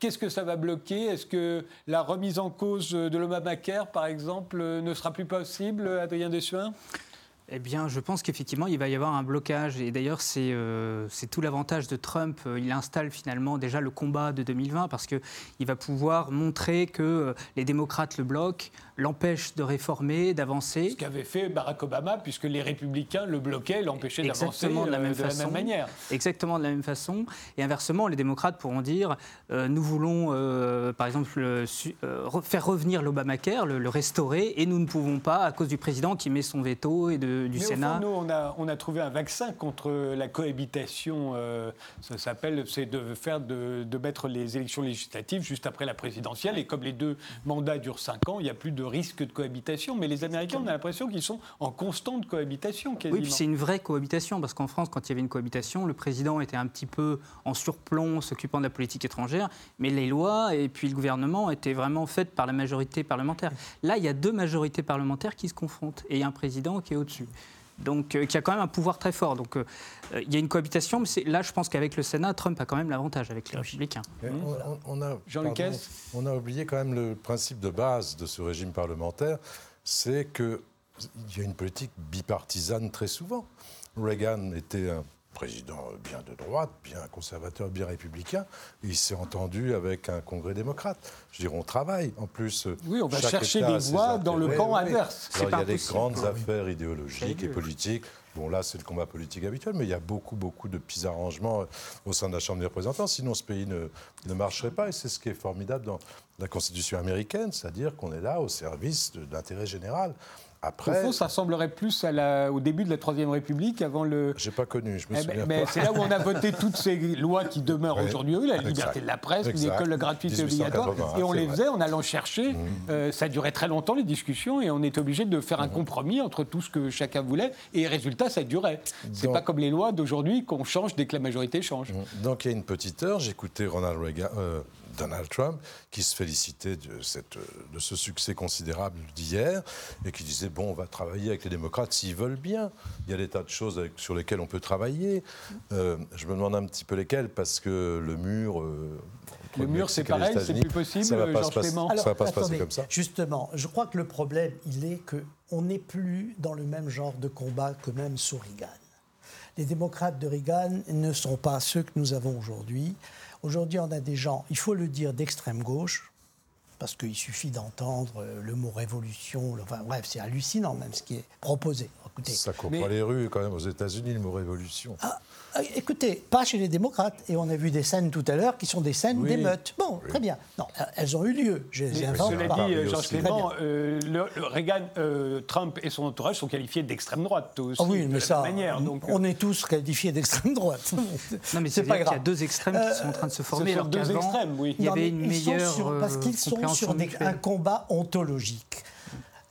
A: Qu'est-ce que ça va bloquer? Est-ce que la remise en cause de l'Obamacare, par exemple, ne sera plus possible, Adrien Dessuin?
E: Eh bien, je pense qu'effectivement, il va y avoir un blocage. Et d'ailleurs, c'est euh, tout l'avantage de Trump. Il installe finalement déjà le combat de 2020 parce qu'il va pouvoir montrer que euh, les démocrates le bloquent, l'empêchent de réformer, d'avancer.
A: Ce qu'avait fait Barack Obama, puisque les républicains le bloquaient, l'empêchaient d'avancer
E: Exactement de la
A: euh,
E: même
A: de la
E: façon.
A: même manière.
E: Exactement de la même façon. Et inversement, les démocrates pourront dire euh, nous voulons, euh, par exemple, faire revenir l'Obamacare, le, le restaurer, et nous ne pouvons pas à cause du président qui met son veto et de- du
A: Mais
E: Sénat.
A: au fond, nous, on a, on a trouvé un vaccin contre la cohabitation. euh, ça s'appelle, c'est de faire de, de mettre les élections législatives juste après la présidentielle. Et comme les deux mandats durent cinq ans, il n'y a plus de risque de cohabitation. Mais les Américains, on a l'impression qu'ils sont en constante cohabitation quasiment.
E: Oui, puis c'est une vraie cohabitation, parce qu'en France, quand il y avait une cohabitation, le président était un petit peu en surplomb, s'occupant de la politique étrangère, mais les lois et puis le gouvernement étaient vraiment faites par la majorité parlementaire. Là, il y a deux majorités parlementaires qui se confrontent, et il y a un président qui est au-dessus. Donc, euh, qui a quand même un pouvoir très fort. Donc, euh, euh, il y a une cohabitation, mais là, je pense qu'avec le Sénat, Trump a quand même l'avantage avec les républicains.
B: Mais on, on- on a, pardon, on a oublié quand même le principe de base de ce régime parlementaire, c'est qu'il y a une politique bipartisane très souvent. Reagan était un président bien de droite, bien conservateur, bien républicain. Il s'est entendu avec un congrès démocrate. Je dirais, on travaille. En plus,
A: oui, on va chercher des voix dans le camp
B: Oui,
A: adverse.
B: Alors, il y a des grandes affaires idéologiques et politiques. Bon, là, c'est le combat politique habituel, mais il y a beaucoup, beaucoup de petits arrangements euh, au sein de la Chambre des représentants. Sinon, ce pays ne, ne marcherait pas. Et c'est ce qui est formidable dans la Constitution américaine, c'est-à-dire qu'on est là au service de, de l'intérêt général.
A: Au fond, ça ressemblerait plus à la- au début de la Troisième République, avant le.
B: j'ai pas connu, je me
A: Eh ben,
B: souviens
A: mais
B: pas.
A: c'est là où on a voté <laughs> toutes ces lois qui demeurent
B: Oui,
A: aujourd'hui, la
B: exact.
A: liberté de la presse, une
B: Exact.
A: école gratuite et obligatoire,
B: 1881,
A: et on les faisait en allant chercher. euh, ça durait très longtemps les discussions, et on était obligé de faire un
B: Mhm.
A: compromis entre tout ce que chacun voulait, et résultat, ça durait. C'est
B: Donc-
A: pas comme les lois d'aujourd'hui qu'on change dès que la majorité change.
B: Donc il y a une petite heure, j'écoutais Ronald Reagan, euh, Donald Trump, qui se félicitait de, cette, de ce succès considérable d'hier et qui disait bon, on va travailler avec les démocrates s'ils veulent bien. Il y a des tas de choses avec- sur lesquelles on peut travailler. Euh, je me demande un petit peu lesquelles parce que le mur. euh, entre
A: Le mur, c'est pareil, c'est plus possible,
B: ça va pas se passer- Ça va pas se passer comme ça.
C: Justement, je crois que le problème, il est qu'on n'est plus dans le même genre de combat que même sous Reagan. Les démocrates de Reagan ne sont pas ceux que nous avons aujourd'hui. Aujourd'hui, on a des gens, il faut le dire, d'extrême gauche, parce qu'il suffit d'entendre euh, le mot révolution. Enfin, bref, c'est hallucinant même ce qui est proposé. Écoutez,
B: Ça court
A: Mais-
B: pas les rues quand même aux États-Unis, le mot révolution.
C: ah, euh, écoutez, pas chez les démocrates. Et on a vu des scènes tout à l'heure qui sont des scènes
B: Oui.
C: d'émeutes. Bon, très bien. Non, euh, elles ont eu lieu. Je les invente
A: cela
C: pas.
A: dit, Georges. Clément, euh, le, le Reagan, euh, Trump et son entourage sont qualifiés d'extrême droite aussi,
C: Ah oui, mais ça,
A: manière. Donc, euh,
C: on est tous qualifiés d'extrême droite. <laughs>
E: Non, mais
C: c'est pas
E: qu'il y a
C: grave.
E: deux extrêmes qui sont en train de se former.
A: sont
E: alors
A: deux extrêmes, oui.
E: Il y avait une
C: sont
E: meilleure
C: sur- parce qu'ils sont sur des- un combat ontologique.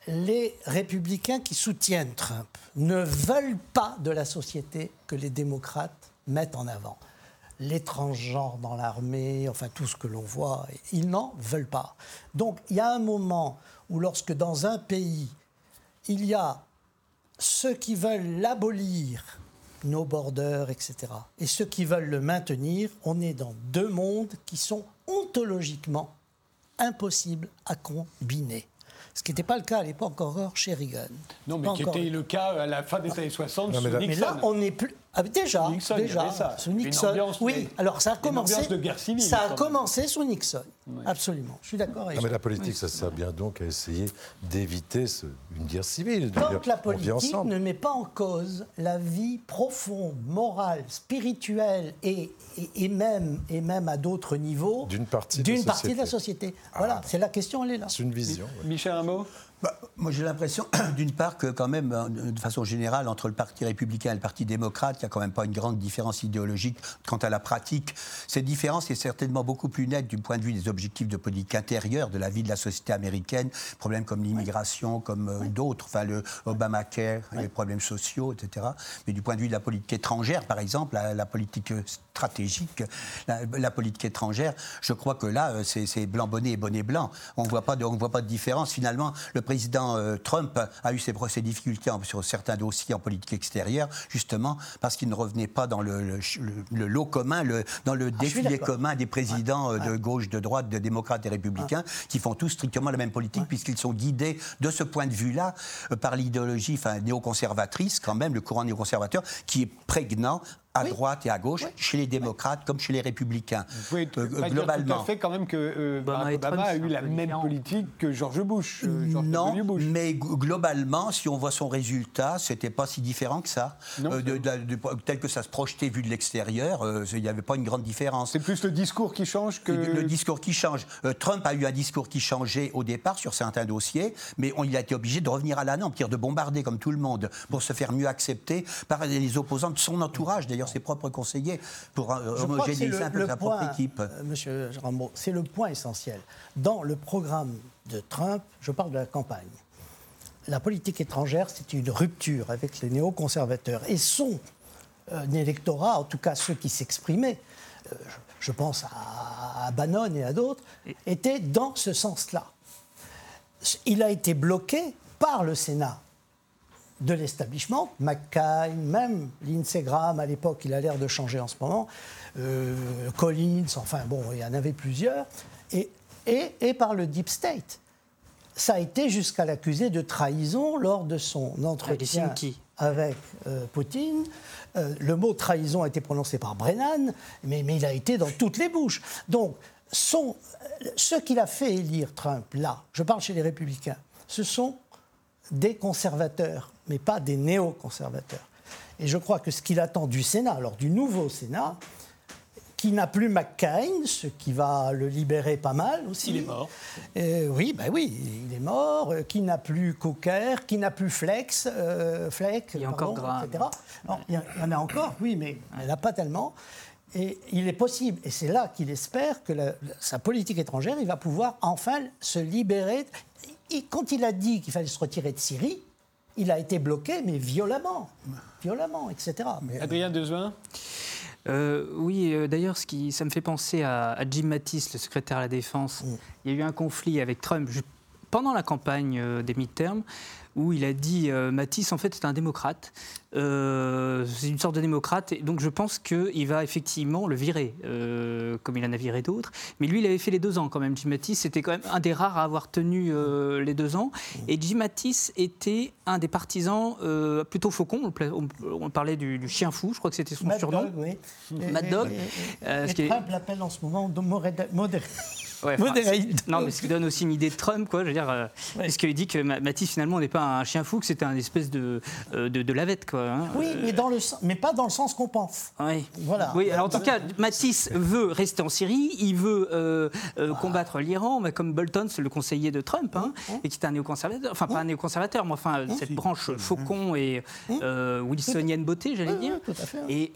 C: Les républicains qui soutiennent Trump ne veulent pas de la société que les démocrates mettent en avant. Les transgenres dans l'armée, enfin tout ce que l'on voit, ils n'en veulent pas. Donc il y a un moment où lorsque dans un pays, il y a ceux qui veulent l'abolir, nos borders, etc., et ceux qui veulent le maintenir, on est dans deux mondes qui sont ontologiquement impossibles à combiner. Ce qui n'était pas le cas à l'époque encore chez Reagan.
A: non, mais
C: Pas
A: qui était le cas à la fin des années 60
B: Non,
A: sous
B: mais là-
C: Mais
A: Nixon.
C: là, on n'est plus. Ah, déjà,
A: Nixon, y
C: déjà,
A: ça.
C: sous Nixon. oui, alors ça a
A: une
C: commencé.
A: de guerre civile,
C: Ça a commencé sous Nixon. Absolument. Je suis d'accord avec
B: Non, mais la politique, ça sert bien donc à essayer d'éviter ce- une guerre civile.
C: Tant
B: dire,
C: que la politique ne met pas en cause la vie profonde, morale, spirituelle et, et, et même, et même à d'autres niveaux
B: D'une partie de la
C: d'une partie de la
B: société.
C: société. Voilà, c'est la question, elle est là.
B: C'est une vision. oui.
A: Michel un mot?
D: Bah, moi, j'ai l'impression, <clears throat> d'une part, que quand même, euh, de façon générale, entre le Parti républicain et le Parti démocrate, il n'y a quand même pas une grande différence idéologique quant à la pratique. Cette différence est certainement beaucoup plus nette du point de vue des objectifs de politique intérieure de la vie de la société américaine, problèmes comme l'immigration, comme euh, d'autres, enfin le Obamacare, les problèmes sociaux, etc. Mais du point de vue de la politique étrangère, par exemple, la, la politique euh, stratégique, la, la politique étrangère, je crois que là, c'est blanc bonnet et bonnet blanc. On ne voit pas de, on voit pas de différence. Finalement, le président euh, Trump a eu ses, ses difficultés en- sur certains dossiers en politique extérieure, justement parce qu'il ne revenait pas dans le, le- le- le lot commun, le- dans le
C: Ah,
D: défilé commun des présidents euh, de gauche, de droite, de démocrates et républicains, qui font tous strictement la même politique, puisqu'ils sont guidés de ce point de vue-là euh, par l'idéologie néoconservatrice, quand même, le courant néoconservateur, qui est prégnant à droite et à gauche, chez les démocrates comme chez les républicains.
A: Vous pouvez
D: Euh,
A: pas dire
D: globalement.
A: tout à fait quand même que euh,
E: Obama
A: a eu la même
E: différent.
A: politique que George Bush. euh, George
D: non.
A: Bush.
D: mais globalement, si on voit son résultat, c'était pas si différent que ça.
A: Non,
D: Euh, de- de- de- tel que ça se projetait vu de l'extérieur, euh, il n'y avait pas une grande différence.
A: C'est plus le discours qui change que.
D: Le, le discours qui change. Euh, Trump a eu un discours qui changeait au départ sur certains dossiers, mais on, il a été obligé de revenir à la norme, de bombarder comme tout le monde, pour se faire mieux accepter par les opposants de son entourage, d'ailleurs ses propres conseillers, pour euh, homogénéiser un peu sa
C: point,
D: propre équipe.
C: euh, Monsieur Rameau, c'est le point essentiel. Dans le programme de Trump, je parle de la campagne. La politique étrangère, c'est une rupture avec les néoconservateurs. Et son euh, électorat, en tout cas ceux qui s'exprimaient, euh, je, je pense à, à Bannon et à d'autres, étaient dans ce sens-là. Il a été bloqué par le Sénat de l'establishment, McCain, même Lindsey Graham à l'époque, il a l'air de changer en ce moment, euh, Collins, enfin bon, il y en avait plusieurs, et, et, et par le Deep State. ça a été jusqu'à l'accuser de trahison lors de son entretien avec euh, Poutine. Euh, le mot trahison a été prononcé par Brennan, mais, mais il a été dans toutes les bouches. Donc, son, ce qu'il a fait élire Trump, là, je parle chez les républicains, ce sont des conservateurs, mais pas des néoconservateurs. Et je crois que ce qu'il attend du Sénat, alors du nouveau Sénat, qui n'a plus McCain, ce qui va le libérer pas mal aussi.
A: Il est mort.
C: Euh, oui, ben oui, il est mort. Euh, qui n'a plus Cocker, qui n'a plus Flex, euh, Fleck,
E: il y a encore
C: etc. il, y en a encore, oui, mais il n'y en a pas tellement. Et il est possible, et c'est là qu'il espère que sa politique étrangère, il va pouvoir enfin se libérer. Quand il a dit qu'il fallait se retirer de Syrie, il a été bloqué, mais violemment, violemment, etc.
A: Mais, Adrien Dezuin
E: euh, oui, euh, d'ailleurs, ça me fait penser à, Jim Mattis, le secrétaire à la Défense. Mm. Il y a eu un conflit avec Trump pendant la campagne euh, des midterms où il a dit euh, Matisse, en fait, c'est un démocrate. Euh, c'est une sorte de démocrate. Et donc, je pense qu'il va effectivement le virer, euh, comme il en a viré d'autres. Mais lui, il avait fait les deux ans quand même. Jim Matisse, c'était quand même un des rares à avoir tenu les deux ans. Et Jim Matisse était un des partisans plutôt faucon. On, parlait du, chien fou, je crois que c'était son surnom.
C: Dog, oui.
E: Mad Dog.
C: Et, Trump l'appelle en ce moment modéré.
E: Ouais, non, mais ce qui donne aussi une idée de Trump, quoi. Je veux dire, euh, parce qu'il dit que Matisse finalement n'est pas un chien fou, que c'était un espèce de, euh, de, de, lavette, quoi.
C: Hein. Oui, mais, dans le, mais pas dans le sens qu'on pense.
E: Oui. Voilà. Oui, alors en tout cas, Matisse veut rester en Syrie, il veut euh, combattre l'Iran, comme Bolton, c'est le conseiller de Trump, hein, et qui est un néoconservateur, enfin pas un néoconservateur, mais enfin cette branche Faucon et wilsonienne beauté, j'allais dire.
C: Tout à fait,
E: et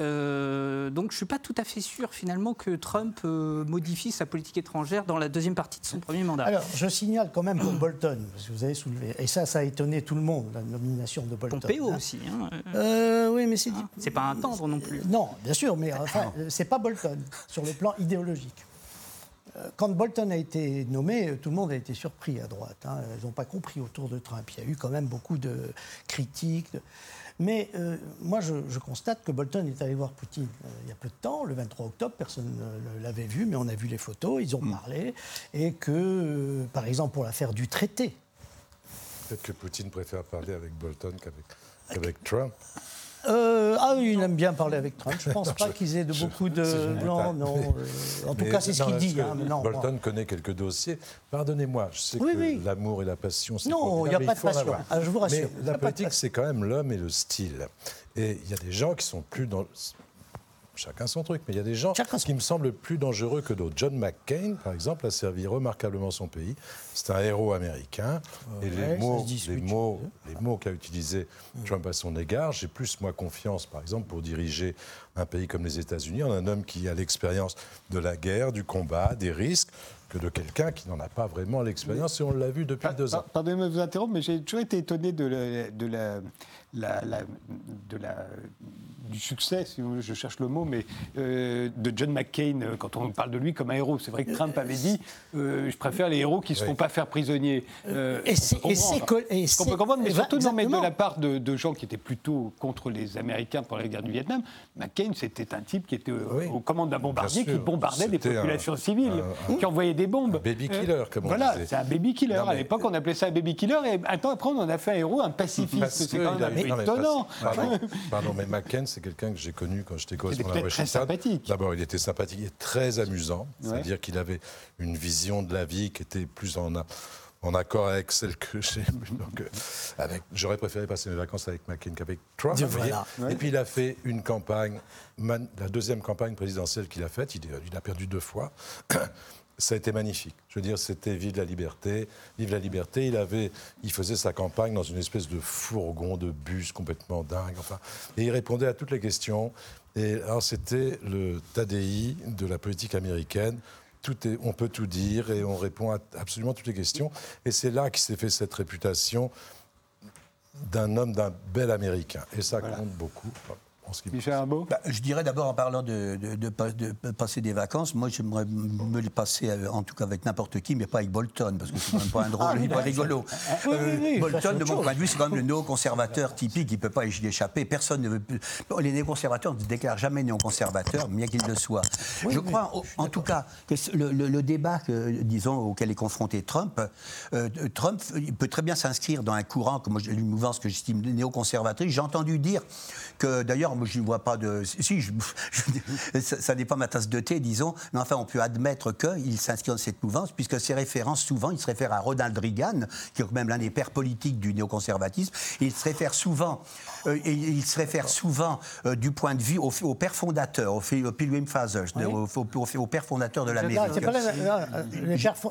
E: donc je suis pas tout à fait sûr finalement que Trump modifie sa politique étrangère dans la deuxième partie de son premier mandat.
C: Alors, je signale quand même pour Bolton, parce que vous avez soulevé, et ça, ça a étonné tout le monde, la nomination de Bolton.
E: Pompeo hein. aussi. Hein.
C: Euh, oui, mais c'est dit.
E: c'est pas un tendre non plus.
C: Non, bien sûr, mais enfin, c'est pas Bolton sur le plan idéologique. Euh, quand Bolton a été nommé, tout le monde a été surpris à droite. Hein. Ils n'ont pas compris autour de Trump. Il y a eu quand même beaucoup de critiques. Mais euh, moi, je, constate que Bolton est allé voir Poutine euh, il y a peu de temps, le 23 octobre, personne ne l'avait vu, mais on a vu les photos, ils ont mm. parlé, et que, euh, par exemple, pour l'affaire du traité.
B: Peut-être que Poutine préfère parler avec Bolton qu'avec Trump.
C: Euh, ah oui, il aime bien parler avec Trump. Je ne pense pas qu'ils aient de beaucoup de. Non, non. Euh, en tout cas, c'est ce qu'il dit. Hein,
B: Bolton connaît quelques dossiers. Pardonnez-moi, je sais que l'amour et la passion, c'est
C: Non, il n'y a pas de passion. Ah, je vous rassure.
B: Mais la politique, c'est quand même l'homme et le style. Et il y a des gens qui sont plus dans chacun son truc, mais il y a des gens qui me semblent plus dangereux que d'autres. John McCain, par exemple, a servi remarquablement son pays. C'est un héros américain. et les, mots, les, mots, les mots qu'a utilisés Trump à son égard, j'ai plus, moi, confiance, par exemple, pour diriger un pays comme les États-Unis, en un homme qui a l'expérience de la guerre, du combat, des risques, que de quelqu'un qui n'en a pas vraiment l'expérience, et on l'a vu depuis deux ans.
A: Pardonnez-moi de vous interrompre, mais j'ai toujours été étonné de de la, de la du succès, si je cherche le mot, mais euh, de John McCain, euh, quand on parle de lui comme un héros. C'est vrai que Trump avait dit euh, Je préfère les héros qui ne se font pas faire prisonniers.
C: et c'est.
A: On peut comprendre, mais surtout non, mais de la part de, gens qui étaient plutôt contre les Américains pendant la guerre du Vietnam, McCain, c'était un type qui était aux commandes d'un bombardier, qui bombardait des populations civiles, qui envoyait des bombes. Un
B: baby killer, comme on
A: Voilà, c'est un baby killer. À l'époque, on appelait ça un baby killer, et un temps après, on en a fait un héros, un pacifiste. C'est quand même étonnant. <laughs>
B: Pardon, mais McCain, c'est quelqu'un que j'ai connu quand j'étais correspondant à Washington. D'abord, il était sympathique et très amusant. C'est-à-dire qu'il avait une vision de la vie qui était plus en, en accord avec celle que j'ai. <laughs> Euh, j'aurais préféré passer mes vacances avec McCain qu'avec Trump. Et puis il a fait une campagne, la deuxième campagne présidentielle qu'il a faite, il, il a perdu deux fois <clears throat> ça a été magnifique. Je veux dire, c'était Vive la liberté. Vive la liberté, il, avait, il faisait sa campagne dans une espèce de fourgon de bus complètement dingue. Enfin, et il répondait à toutes les questions. Et alors, c'était le TADI de la politique américaine. Tout est, on peut tout dire et on répond à absolument toutes les questions. Et c'est là qu'il s'est fait cette réputation d'un homme, d'un bel Américain. Et ça compte beaucoup.
D: Bah, je dirais d'abord en parlant de, de, passer des vacances, moi j'aimerais me les passer euh, en tout cas avec n'importe qui, mais pas avec Bolton, parce que c'est quand même pas un drôle, ah, pas rigolo. Euh, Bolton, de mon point de vue, c'est quand même le néoconservateur typique, il ne peut pas y échapper. Personne ne veut plus. Les néoconservateurs ne se déclarent jamais néoconservateurs, bien qu'ils le soient. je crois, en tout cas, que le, débat, que, disons, auquel est confronté Trump, euh, Trump il peut très bien s'inscrire dans un courant, comme une mouvance que j'estime néoconservatrice. J'ai entendu dire que, d'ailleurs, moi, je ne vois pas de. Si, <laughs> ça, n'est pas ma tasse de thé, disons, mais enfin, on peut admettre qu'il s'inscrit dans cette mouvance, puisque ses références, souvent, il se réfère à Ronald Reagan, qui est quand même l'un des pères politiques du néoconservatisme, il se réfère souvent, euh, et il se réfère souvent euh, du point de vue au, au père fondateur, au, Pilgrim Fathers, au, père fondateur de l'Amérique. C'est pas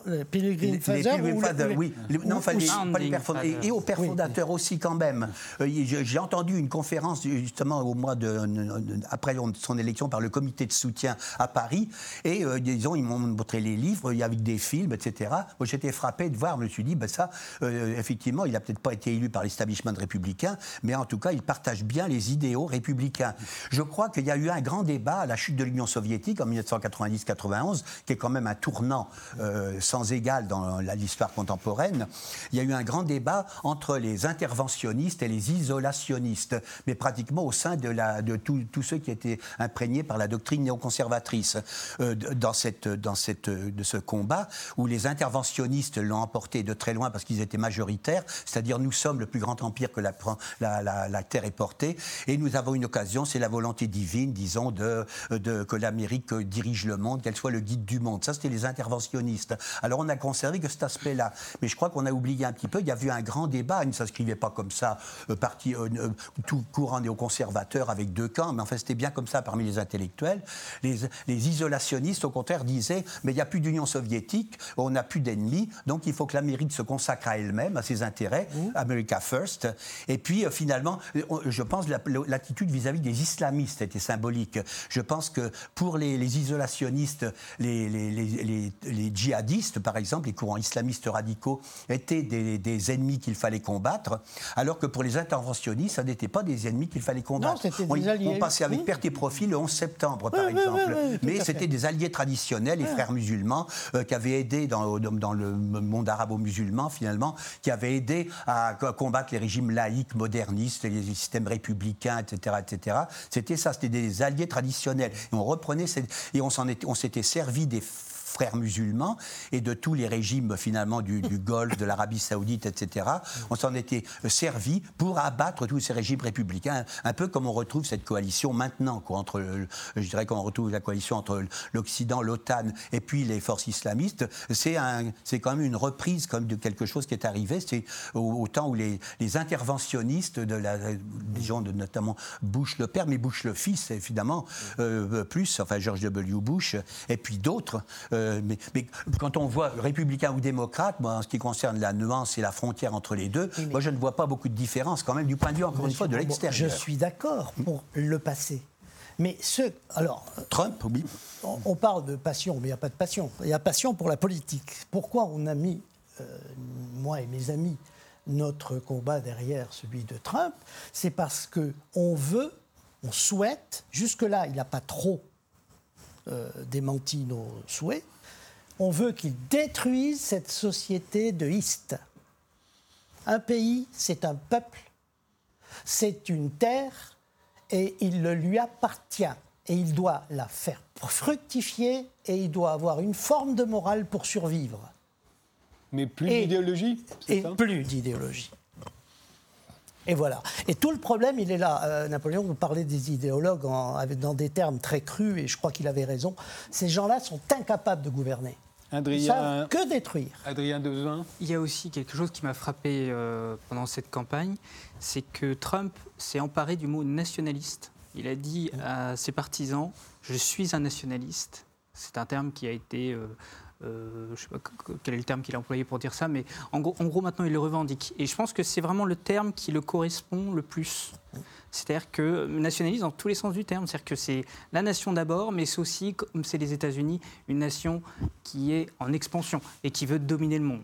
D: les, Pilgrim Fathers Oui, non, pas les pères fondateurs. Et, au père fondateur aussi, quand même. Euh, j'ai entendu une conférence, justement, au mois de après son élection par le comité de soutien à Paris. Et disons, ils m'ont montré les livres avec des films, etc. Moi, j'étais frappé de voir, je me suis dit, ben ça, effectivement, il n'a peut-être pas été élu par l'establishment républicain, mais en tout cas, il partage bien les idéaux républicains. Je crois qu'il y a eu un grand débat à la chute de l'Union soviétique en 1990-91, qui est quand même un tournant euh, sans égal dans l'histoire contemporaine. Il y a eu un grand débat entre les interventionnistes et les isolationnistes, mais pratiquement au sein de, tous ceux qui étaient imprégnés par la doctrine néoconservatrice euh, dans, ce combat, où les interventionnistes l'ont emporté de très loin parce qu'ils étaient majoritaires, c'est-à-dire nous sommes le plus grand empire que la, Porté, et nous avons une occasion, c'est la volonté divine, disons, de, de que l'Amérique dirige le monde, qu'elle soit le guide du monde. Ça, c'était les interventionnistes. Alors on a conservé que cet aspect-là. Mais je crois qu'on a oublié un petit peu, il y a eu un grand débat, il ne s'inscrivait pas comme ça, euh, parti, euh, tout courant néoconservateur avec deux camps, mais enfin c'était bien comme ça parmi les intellectuels. Les, isolationnistes, au contraire, disaient mais il n'y a plus d'Union soviétique, on n'a plus d'ennemis, donc il faut que l'Amérique se consacre à elle-même, à ses intérêts, mmh. America First. Et puis euh, finalement, je pense l'attitude vis-à-vis des islamistes était symbolique. Je pense que pour les, isolationnistes, les, les, djihadistes, par exemple, les courants islamistes radicaux, étaient des, des ennemis qu'il fallait combattre, alors que pour les interventionnistes, ça n'était pas des ennemis qu'il fallait combattre. Non, on passait avec perte et profit le 11 septembre, par exemple. Mais c'était des alliés traditionnels, les frères musulmans, euh, qui avaient aidé dans, dans le monde arabo-musulman, finalement, qui avaient aidé à combattre les régimes laïques, modernistes, les systèmes républicains, etc. etc. C'était ça, c'était des alliés traditionnels. Et on reprenait, et on s'était servi des frères musulmans et de tous les régimes finalement du, Golfe, de l'Arabie saoudite, etc. On s'en était servi pour abattre tous ces régimes républicains, un peu comme on retrouve cette coalition maintenant, quoi, entre, je dirais qu'on retrouve la coalition entre l'Occident, l'OTAN et puis les forces islamistes. C'est quand même une reprise comme de quelque chose qui est arrivé. C'est au, temps où les, interventionnistes de la, des de notamment Bush le père, mais Bush le fils, évidemment, euh, plus, enfin George W. Bush, et puis d'autres. Euh, euh, mais, quand on voit républicain ou démocrate, moi, en ce qui concerne la nuance et la frontière entre les deux, moi, je ne vois pas beaucoup de différence quand même du point de vue, encore une fois, de l'extérieur.
C: Je suis d'accord pour le passé. Mais ce. Alors.
D: Trump, oui.
C: On, parle de passion, mais il n'y a pas de passion. Il y a passion pour la politique. Pourquoi on a mis, euh, moi et mes amis, notre combat derrière celui de Trump? C'est parce qu'on veut, on souhaite, jusque-là, il n'a pas trop euh, démenti nos souhaits, on veut qu'il détruise cette société de Hist. Un pays, c'est un peuple, c'est une terre, et il le lui appartient. Et il doit la faire fructifier, et il doit avoir une forme de morale pour survivre.
A: Mais plus d'idéologie
C: Et plus d'idéologie. Et voilà. Et tout le problème, il est là. Euh, Napoléon, vous parlez des idéologues dans des termes très crus, et je crois qu'il avait raison. Ces gens-là sont incapables de gouverner. Adrien, que détruire.
A: Adrien Devin.
E: Il y a aussi quelque chose qui m'a frappé euh, pendant cette campagne, c'est que Trump s'est emparé du mot nationaliste. Il a dit à ses partisans Je suis un nationaliste. C'est un terme qui a été. Euh, euh, je ne sais pas quel est le terme qu'il a employé pour dire ça, mais en gros, en gros, maintenant, il le revendique. Et je pense que c'est vraiment le terme qui le correspond le plus. C'est-à-dire que nationaliste dans tous les sens du terme. C'est-à-dire que c'est la nation d'abord, mais c'est aussi, comme c'est les États-Unis, une nation qui est en expansion et qui veut dominer le monde.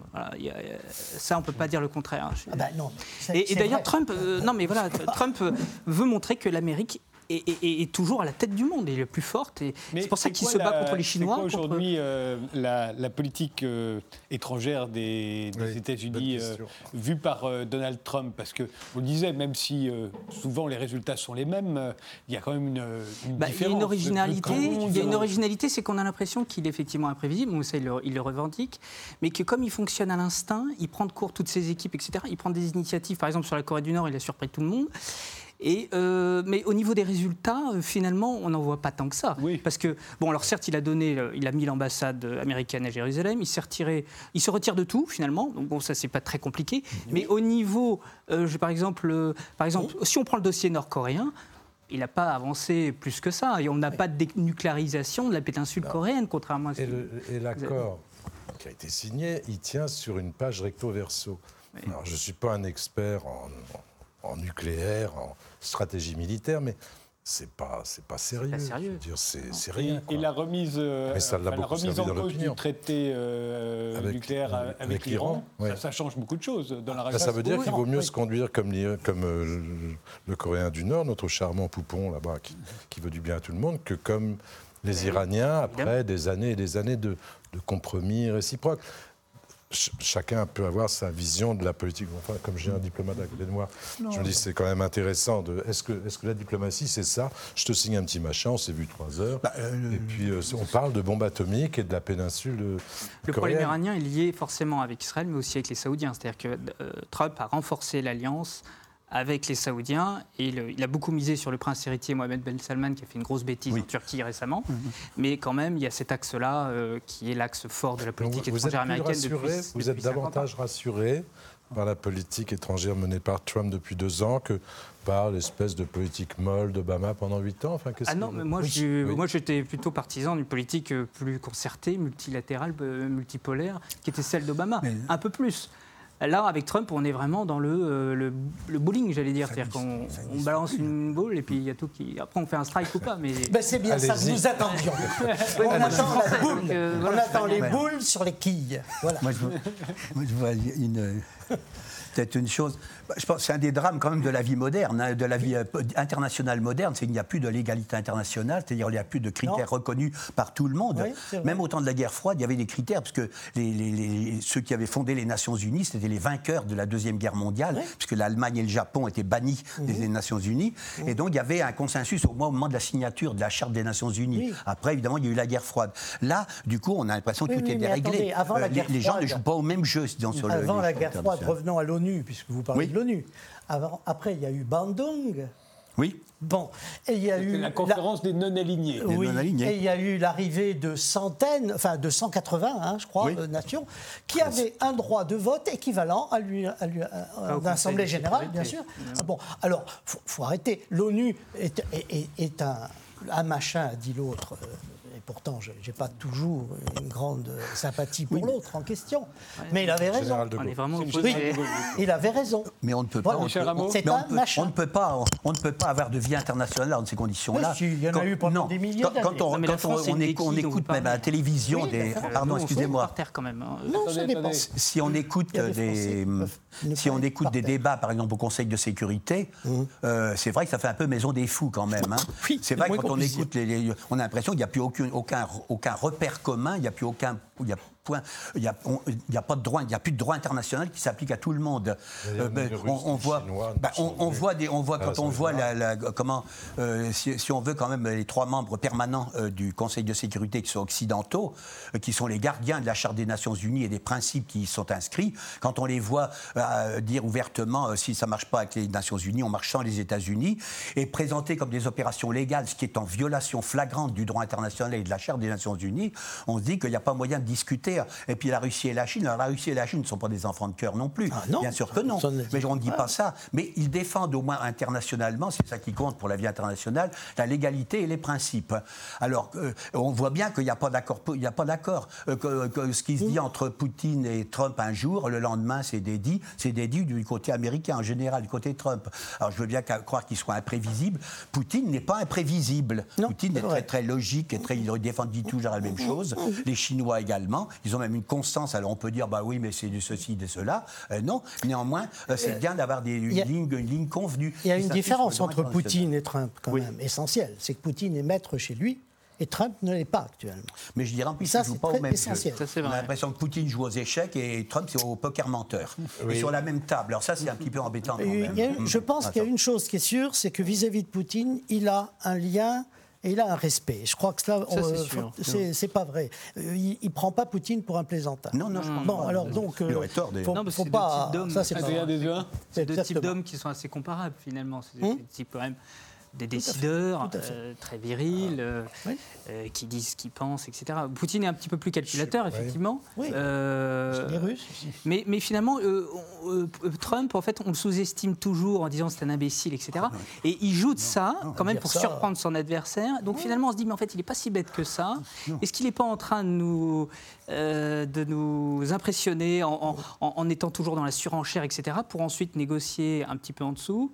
E: ça, on ne peut pas dire le contraire.
C: Ah bah non.
E: Et, d'ailleurs, Trump, euh, non mais voilà, <laughs> Trump veut montrer que l'Amérique est, toujours à la tête du monde, il est le plus forte. Et c'est pour ça qu'il se bat contre les Chinois.
A: C'est aujourd'hui euh, la, politique euh, étrangère des, États-Unis euh, vue par Donald Trump? Parce que, vous le disiez, même si souvent les résultats sont les mêmes, il y a quand même une, une
E: bah,
A: différence.
E: Il y a une originalité, il y a une originalité c'est qu'on a l'impression qu'il est effectivement imprévisible, donc ça il le, il le revendique, mais que comme il fonctionne à l'instinct, il prend de court toutes ses équipes, etc. Il prend des initiatives, par exemple sur la Corée du Nord, il a surpris tout le monde. Et, euh, mais au niveau des résultats, euh, finalement, on n'en voit pas tant que ça. Parce que, bon, alors certes, il a donné, euh, il a mis l'ambassade américaine à Jérusalem, il s'est retiré, il se retire de tout, finalement. Donc, bon, ça, c'est pas très compliqué. Mais au niveau, je, par exemple, par exemple si on prend le dossier nord-coréen, il n'a pas avancé plus que ça. Et on n'a pas de dénucléarisation de la péninsule coréenne, contrairement à ce
B: Et l'accord qui a été signé, il tient sur une page recto-verso. Alors, je ne suis pas un expert en, en nucléaire, en stratégie militaire, mais c'est pas c'est pas sérieux.
E: sérieux.
B: C'est rien.
A: Et la remise, euh, la remise en cause du traité euh, nucléaire avec, l'Iran, ça, change beaucoup de choses dans la région.
B: Ça veut dire qu'il vaut mieux se conduire comme, comme euh, le, Coréen du Nord, notre charmant poupon là-bas, qui, veut du bien à tout le monde, que comme les Iraniens après des années et des années de, de compromis réciproques chacun peut avoir sa vision de la politique. Enfin, comme j'ai un diplomate à côté de moi, je me dis c'est quand même intéressant. Est-ce que, est que la diplomatie, c'est ça? Je te signe un petit machin, on s'est vu trois heures. Bah, euh, et puis euh, on parle de bombes atomiques et de la péninsule. Euh,
E: le problème iranien est lié forcément avec Israël, mais aussi avec les Saoudiens. C'est-à-dire que Trump a renforcé l'alliance avec les Saoudiens. Et il a beaucoup misé sur le prince héritier Mohamed Ben Salman, qui a fait une grosse bêtise en Turquie récemment. Mhm. Mais quand même, il y a cet axe-là euh, qui est l'axe fort de la politique étrangère américaine
B: depuis, Vous êtes davantage rassuré par la politique étrangère menée par Trump depuis deux ans que par l'espèce de politique molle d'Obama pendant huit ans? Enfin,
E: Ah non, mais moi, moi j'étais plutôt partisan d'une politique euh, plus concertée, multilatérale, euh, multipolaire, qui était celle d'Obama. Un peu plus. Là, avec Trump, on est vraiment dans le, euh, le, bowling, j'allais dire. C'est-à-dire qu'on on balance une boule et puis il y a tout qui. Après, on fait un strike ou pas. Mais... <laughs>
C: Ben, c'est bien ça nous attendions. <laughs> on attend la boule. Euh, on attend les boules sur les quilles. Voilà.
D: Moi, je moi, je vois une peut-être une chose. Bah, je pense que c'est un des drames quand même de la vie moderne, hein, de la vie euh, internationale moderne, c'est qu'il n'y a plus de légalité internationale, c'est-à-dire qu'il n'y a plus de critères reconnus par tout le monde. même au temps de la guerre froide, il y avait des critères, parce que les, ceux qui avaient fondé les Nations Unies, c'était les vainqueurs de la Deuxième Guerre mondiale, puisque l'Allemagne et le Japon étaient bannis des mhm. Nations Unies. Mhm. Et donc il y avait un consensus au moment de la signature de la Charte des Nations Unies. Après, évidemment, il y a eu la guerre froide. Là, du coup, on a l'impression que tout est déréglé.
C: avant la euh, guerre
D: les, gens ne jouent pas au même jeu sur
C: le Avant la guerre froide, revenons à l'ONU, puisque vous parlez de l'ONU. Après, il y a eu Bandung.
D: Oui.
C: Bon, et il y a eu
A: la conférence des non-alignés.
C: Oui, et il y a eu l'arrivée de centaines, enfin de 180, hein, je crois, euh, nations, qui avaient un droit de vote équivalent à lui, à lui l'Assemblée générale, bien sûr. Ah bon, alors, faut, faut arrêter. L'ONU est, est, un, un machin, dit l'autre. Euh, pourtant, je n'ai pas toujours une grande sympathie pour l'autre en question. Mais il avait raison. il avait raison.
D: Mais on ne peut pas. on, ne peut pas. On ne peut pas avoir de vie internationale dans ces conditions-là.
C: il y en a eu pendant des milliers d'années.
D: Quand on, écoute même à la télévision des. Pardon, excusez-moi.
C: Hein.
D: Si on écoute des, si on écoute des débats, par exemple au Conseil de sécurité, mmh. euh, c'est vrai que ça fait un peu maison des fous quand même. Hein. C'est vrai que quand on écoute, on a l'impression qu'il n'y a plus aucune aucun, repère commun, il n'y a plus aucun, il n'y a, a, pas de droit, il n'y a plus de droit international qui s'applique à tout le monde.
B: Euh, ben, on, voit,
D: ben, on, voit des, on voit quand on voit la, comment, euh, si, on veut quand même les trois membres permanents euh, du Conseil de sécurité qui sont occidentaux, qui sont les gardiens de la Charte des Nations Unies et des principes qui y sont inscrits, quand on les voit dire ouvertement si ça marche pas avec les Nations Unies, on marche sans les États-Unis, et présenter comme des opérations légales, ce qui est en violation flagrante du droit international et de la Charte des Nations Unies, on se dit qu'il n'y a pas moyen de discuter et puis la Russie et la Chine, alors la Russie et la Chine ne sont pas des enfants de cœur non plus. Ah, Bien sûr que non. Mais on ne dit pas ça. Mais ils défendent au moins internationalement, c'est ça qui compte pour la vie internationale, la légalité et les principes. Alors, euh, on voit bien qu'il n'y a pas d'accord. Il n'y a pas d'accord. Euh, que, ce qui se dit entre Poutine et Trump un jour, le lendemain, c'est dédit. C'est dédit du côté américain en général, du côté Trump. Alors, je veux bien croire qu'il soit imprévisible. Poutine n'est pas imprévisible. Poutine est très, très logique et très. Il défend toujours la même chose. Les Chinois également. Ils ont même une constance. Alors on peut dire, bah oui, mais c'est du ceci, de cela. Euh, non, néanmoins, euh, c'est bien d'avoir des, une, ligne, une ligne convenue.
C: Il y a une différence entre Poutine et Trump, quand même, essentielle. C'est que Poutine est maître chez lui. Et Trump ne l'est pas actuellement.
D: Mais je dirais en plus,
C: ça,
D: ne joue
C: c'est
D: pas
C: très
D: au même
C: essentiel.
D: jeu.
E: Ça, c'est
D: On a
E: vrai.
D: l'impression que Poutine joue aux échecs et Trump c'est au poker menteur. Et sur la même table. Alors ça, c'est un petit peu embêtant quand même.
C: a je pense qu'il y a une chose qui est sûre, c'est que vis-à-vis de Poutine, il a un lien et il a un respect. Je crois que cela,
E: Ça, c'est
C: euh, c'est pas vrai. Euh, Il, il prend pas Poutine pour un plaisantin.
D: Non, non, je pense
C: Bon,
D: pas.
C: alors donc,
D: Il
C: euh,
D: aurait tort, d'ailleurs.
C: faut,
E: Non, parce
C: faut pas.
E: deux types d'hommes.
C: Ça, c'est pas
A: Adrien
C: vrai.
A: Desuin
E: C'est deux types d'hommes qui sont assez comparables finalement. C'est
C: Hum.
E: des types quand même des décideurs
C: fait.
E: euh, très virils, euh,
C: Oui.
E: euh, qui disent ce qu'ils pensent, etc. Poutine est un petit peu plus calculateur, effectivement.
C: Oui.
E: Euh,
C: Les Russes aussi.
E: mais, mais finalement, euh, euh, Trump, en fait, on le sous-estime toujours en disant c'est un imbécile, etc. Et il joue de ça, quand même, pour
C: ça-
E: surprendre son adversaire. Donc finalement, on se dit, mais en fait, il n'est pas si bête que ça. Est-ce qu'il n'est pas en train de nous, euh, de nous impressionner en, en- en- en étant toujours dans la surenchère, etc., pour ensuite négocier un petit peu en dessous?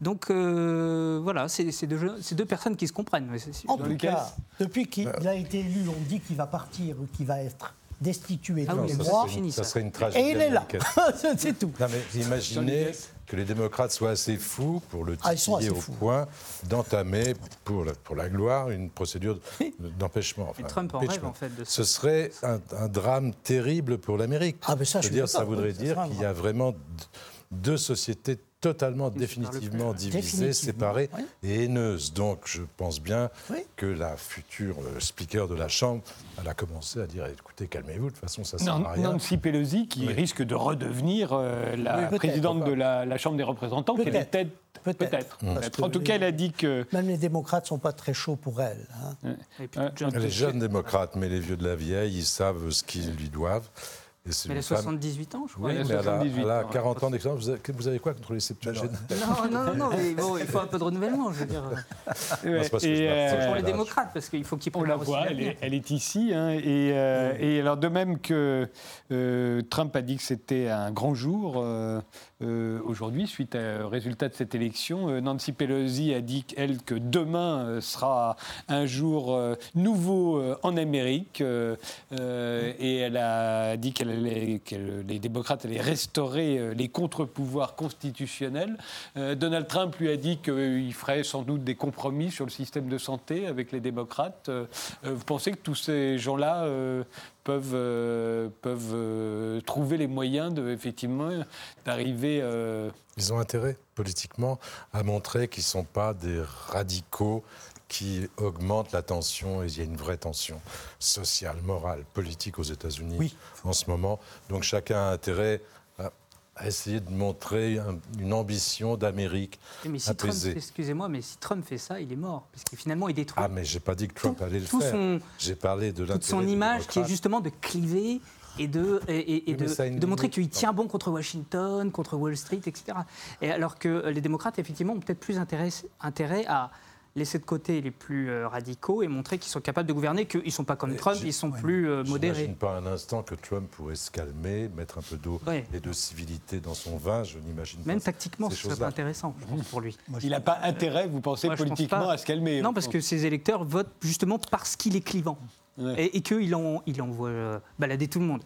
E: Donc euh, voilà, c'est deux, personnes qui se comprennent.
C: En tout cas, depuis qu'il a été élu, on dit qu'il va partir ou qu'il va être destitué
E: Ah
C: les
E: ça,
B: serait une tragédie.
C: Et il est là. <laughs> c'est tout.
B: Non, mais imaginez que les démocrates soient assez fous pour le
C: Ah, ils sont
B: titiller
C: assez
B: au
C: fous.
B: point d'entamer pour la, pour la gloire une procédure d'empêchement. enfin,
E: Et Trump en rêve, en fait, de.
B: Ce serait un, un drame terrible pour l'Amérique.
C: Ah, mais ça, je
B: voudrait dire qu'il y a vraiment deux sociétés totalement, définitivement séparées
C: oui.
B: et haineuses. Donc, je pense bien
C: Oui.
B: que la future euh, speaker de la Chambre, elle a commencé à dire écoutez, calmez-vous, de toute façon, ça ne sert à rien.
A: Nancy Pelosi, qui risque de redevenir euh, la présidente de la, la Chambre des représentants, qu'elle
C: Peut-être. peut-être. que
A: En tout
C: les-
A: cas, elle a dit que.
C: Même les démocrates ne sont pas très chauds pour elle. hein.
E: Et puis,
A: Euh,
B: Les jeunes démocrates, mais les vieux de la vieille, ils savent ce qu'ils lui doivent. C'est
E: elle a
B: une femme-
E: 78 ans, je crois.
B: Oui,
A: Elle a
B: mais elle a,
A: 78
B: elle a
A: ans,
B: 40 ans d'expérience. Vous avez, vous avez quoi contre les septuagénaires
E: Non, non, non, non, mais bon, il faut un peu de renouvellement, je veux dire.
A: Ouais,
B: c'est
A: euh,
E: Pour les démocrates, parce qu'il faut qu'ils
A: On la voit, elle est, elle est ici. hein, et, euh, et alors, de même que euh, Trump a dit que c'était un grand jour aujourd'hui, suite au résultat de cette élection, euh, Nancy Pelosi a dit, elle, que demain sera un jour euh, nouveau euh, en Amérique. et elle a dit qu'elle les démocrates allaient restaurer euh, les contre-pouvoirs constitutionnels. Euh, Donald Trump lui a dit qu'il ferait sans doute des compromis sur le système de santé avec les démocrates. Euh, vous pensez que tous ces gens-là peuvent, peuvent trouver les moyens de, effectivement d'arriver
B: Ils ont intérêt, politiquement, à montrer qu'ils ne sont pas des radicaux qui augmentent la tension. Et il y a une vraie tension sociale, morale, politique aux États-Unis
C: Oui.
B: en ce moment. Donc chacun a intérêt à, essayer de montrer un- une ambition d'Amérique
E: Mais si Trump,
B: apaisée.
E: excusez-moi, mais si Trump fait ça, il est mort. Parce que finalement, il détruit
B: Ah, mais j'ai pas dit que Trump
E: Tout-
B: allait le faire. J'ai parlé de
E: toute son image qui est justement de cliver et de, et, et- montrer qu'il tient bon contre Washington, contre Wall Street, etc. Et alors que les démocrates, effectivement, ont peut-être plus intérêt, intérêt à laisser de côté les plus euh, radicaux et montrer qu'ils sont capables de gouverner, qu'ils ne sont pas comme
B: Mais
E: Trump, ils sont plus euh, modérés.
B: J'imagine pas un instant que Trump pourrait se calmer, mettre un peu d'eau
E: Ouais.
B: et de civilité dans son vin. Je n'imagine pas.
E: Même
B: ces-
E: tactiquement, ce serait pas intéressant, je pense, pour lui.
A: Il n'a pas intérêt, vous pensez,
E: Moi, je pense
A: politiquement,
E: pas.
A: à se calmer
E: Non, parce que ses électeurs votent justement parce qu'il est clivant.
A: Ouais.
E: Et, et qu'il en, il envoie euh, balader tout le monde.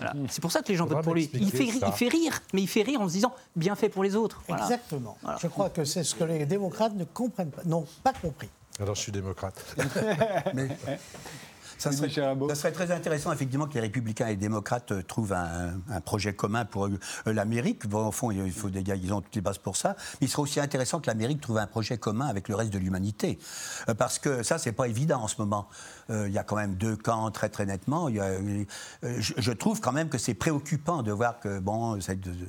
E: Voilà. C'est pour ça que les gens votent pour lui. Il fait, il rire, mais il fait rire en se disant bien fait pour les autres. Voilà.
C: Exactement. Je crois que c'est ce que les démocrates ne comprennent pas. Non, pas compris.
B: Alors je suis démocrate. <laughs>
D: Ça serait, ça très intéressant, effectivement, que les républicains et les démocrates euh, trouvent un, un projet commun pour euh, l'Amérique. Bon, au fond, il faut des gars, ils ont toutes les bases pour ça. Mais il serait aussi intéressant que l'Amérique trouve un projet commun avec le reste de l'humanité. Euh, parce que ça, c'est pas évident en ce moment. Il y a quand même deux camps, très très nettement. Il y a, je, je trouve quand même que c'est préoccupant de voir que, bon, cette de- de- de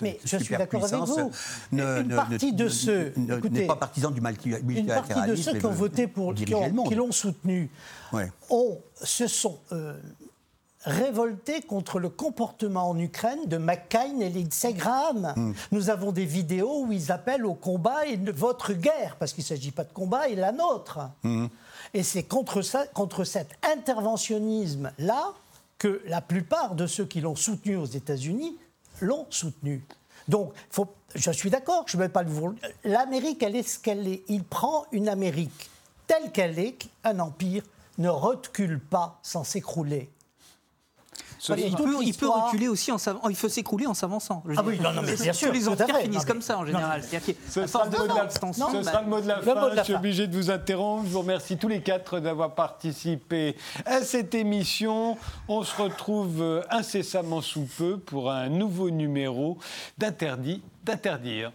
C: Mais je suis d'accord avec vous. Une partie de ceux-
D: ne-
C: écoutez,
D: n'est pas partisan du multi-
C: Une partie de
D: multilatéralisme.
C: ceux qui ont voté pour, qui, l'ont soutenu,
D: Ouais.
C: ont, se sont euh, révoltés contre le comportement en Ukraine de McCain et Lindsey Graham.
D: Hmm.
C: Nous avons des vidéos où ils appellent au combat et votre guerre, parce qu'il ne s'agit pas de combat, et la nôtre.
D: Hmm.
C: Et c'est contre, ça, contre cet interventionnisme-là que la plupart de ceux qui l'ont soutenu aux États-Unis l'ont soutenu. Donc, faut, je suis d'accord, je ne vais pas le vous. L'Amérique, elle est ce qu'elle est. Il prend une Amérique telle qu'elle est, un empire ne recule pas sans s'écrouler.
E: il, peut, reculer aussi en s'avançant. Il peut s'écrouler en s'avançant.
C: Ah oui, non, non, mais bien sûr.
E: Tous les finissent comme ça en général.
A: Ce sera, le mot, de la, ce sera le mot de la fin. Je suis obligé de vous interrompre. Je vous remercie tous les quatre d'avoir participé à cette émission. On se retrouve euh, incessamment sous peu pour un nouveau numéro d'Interdit d'interdire.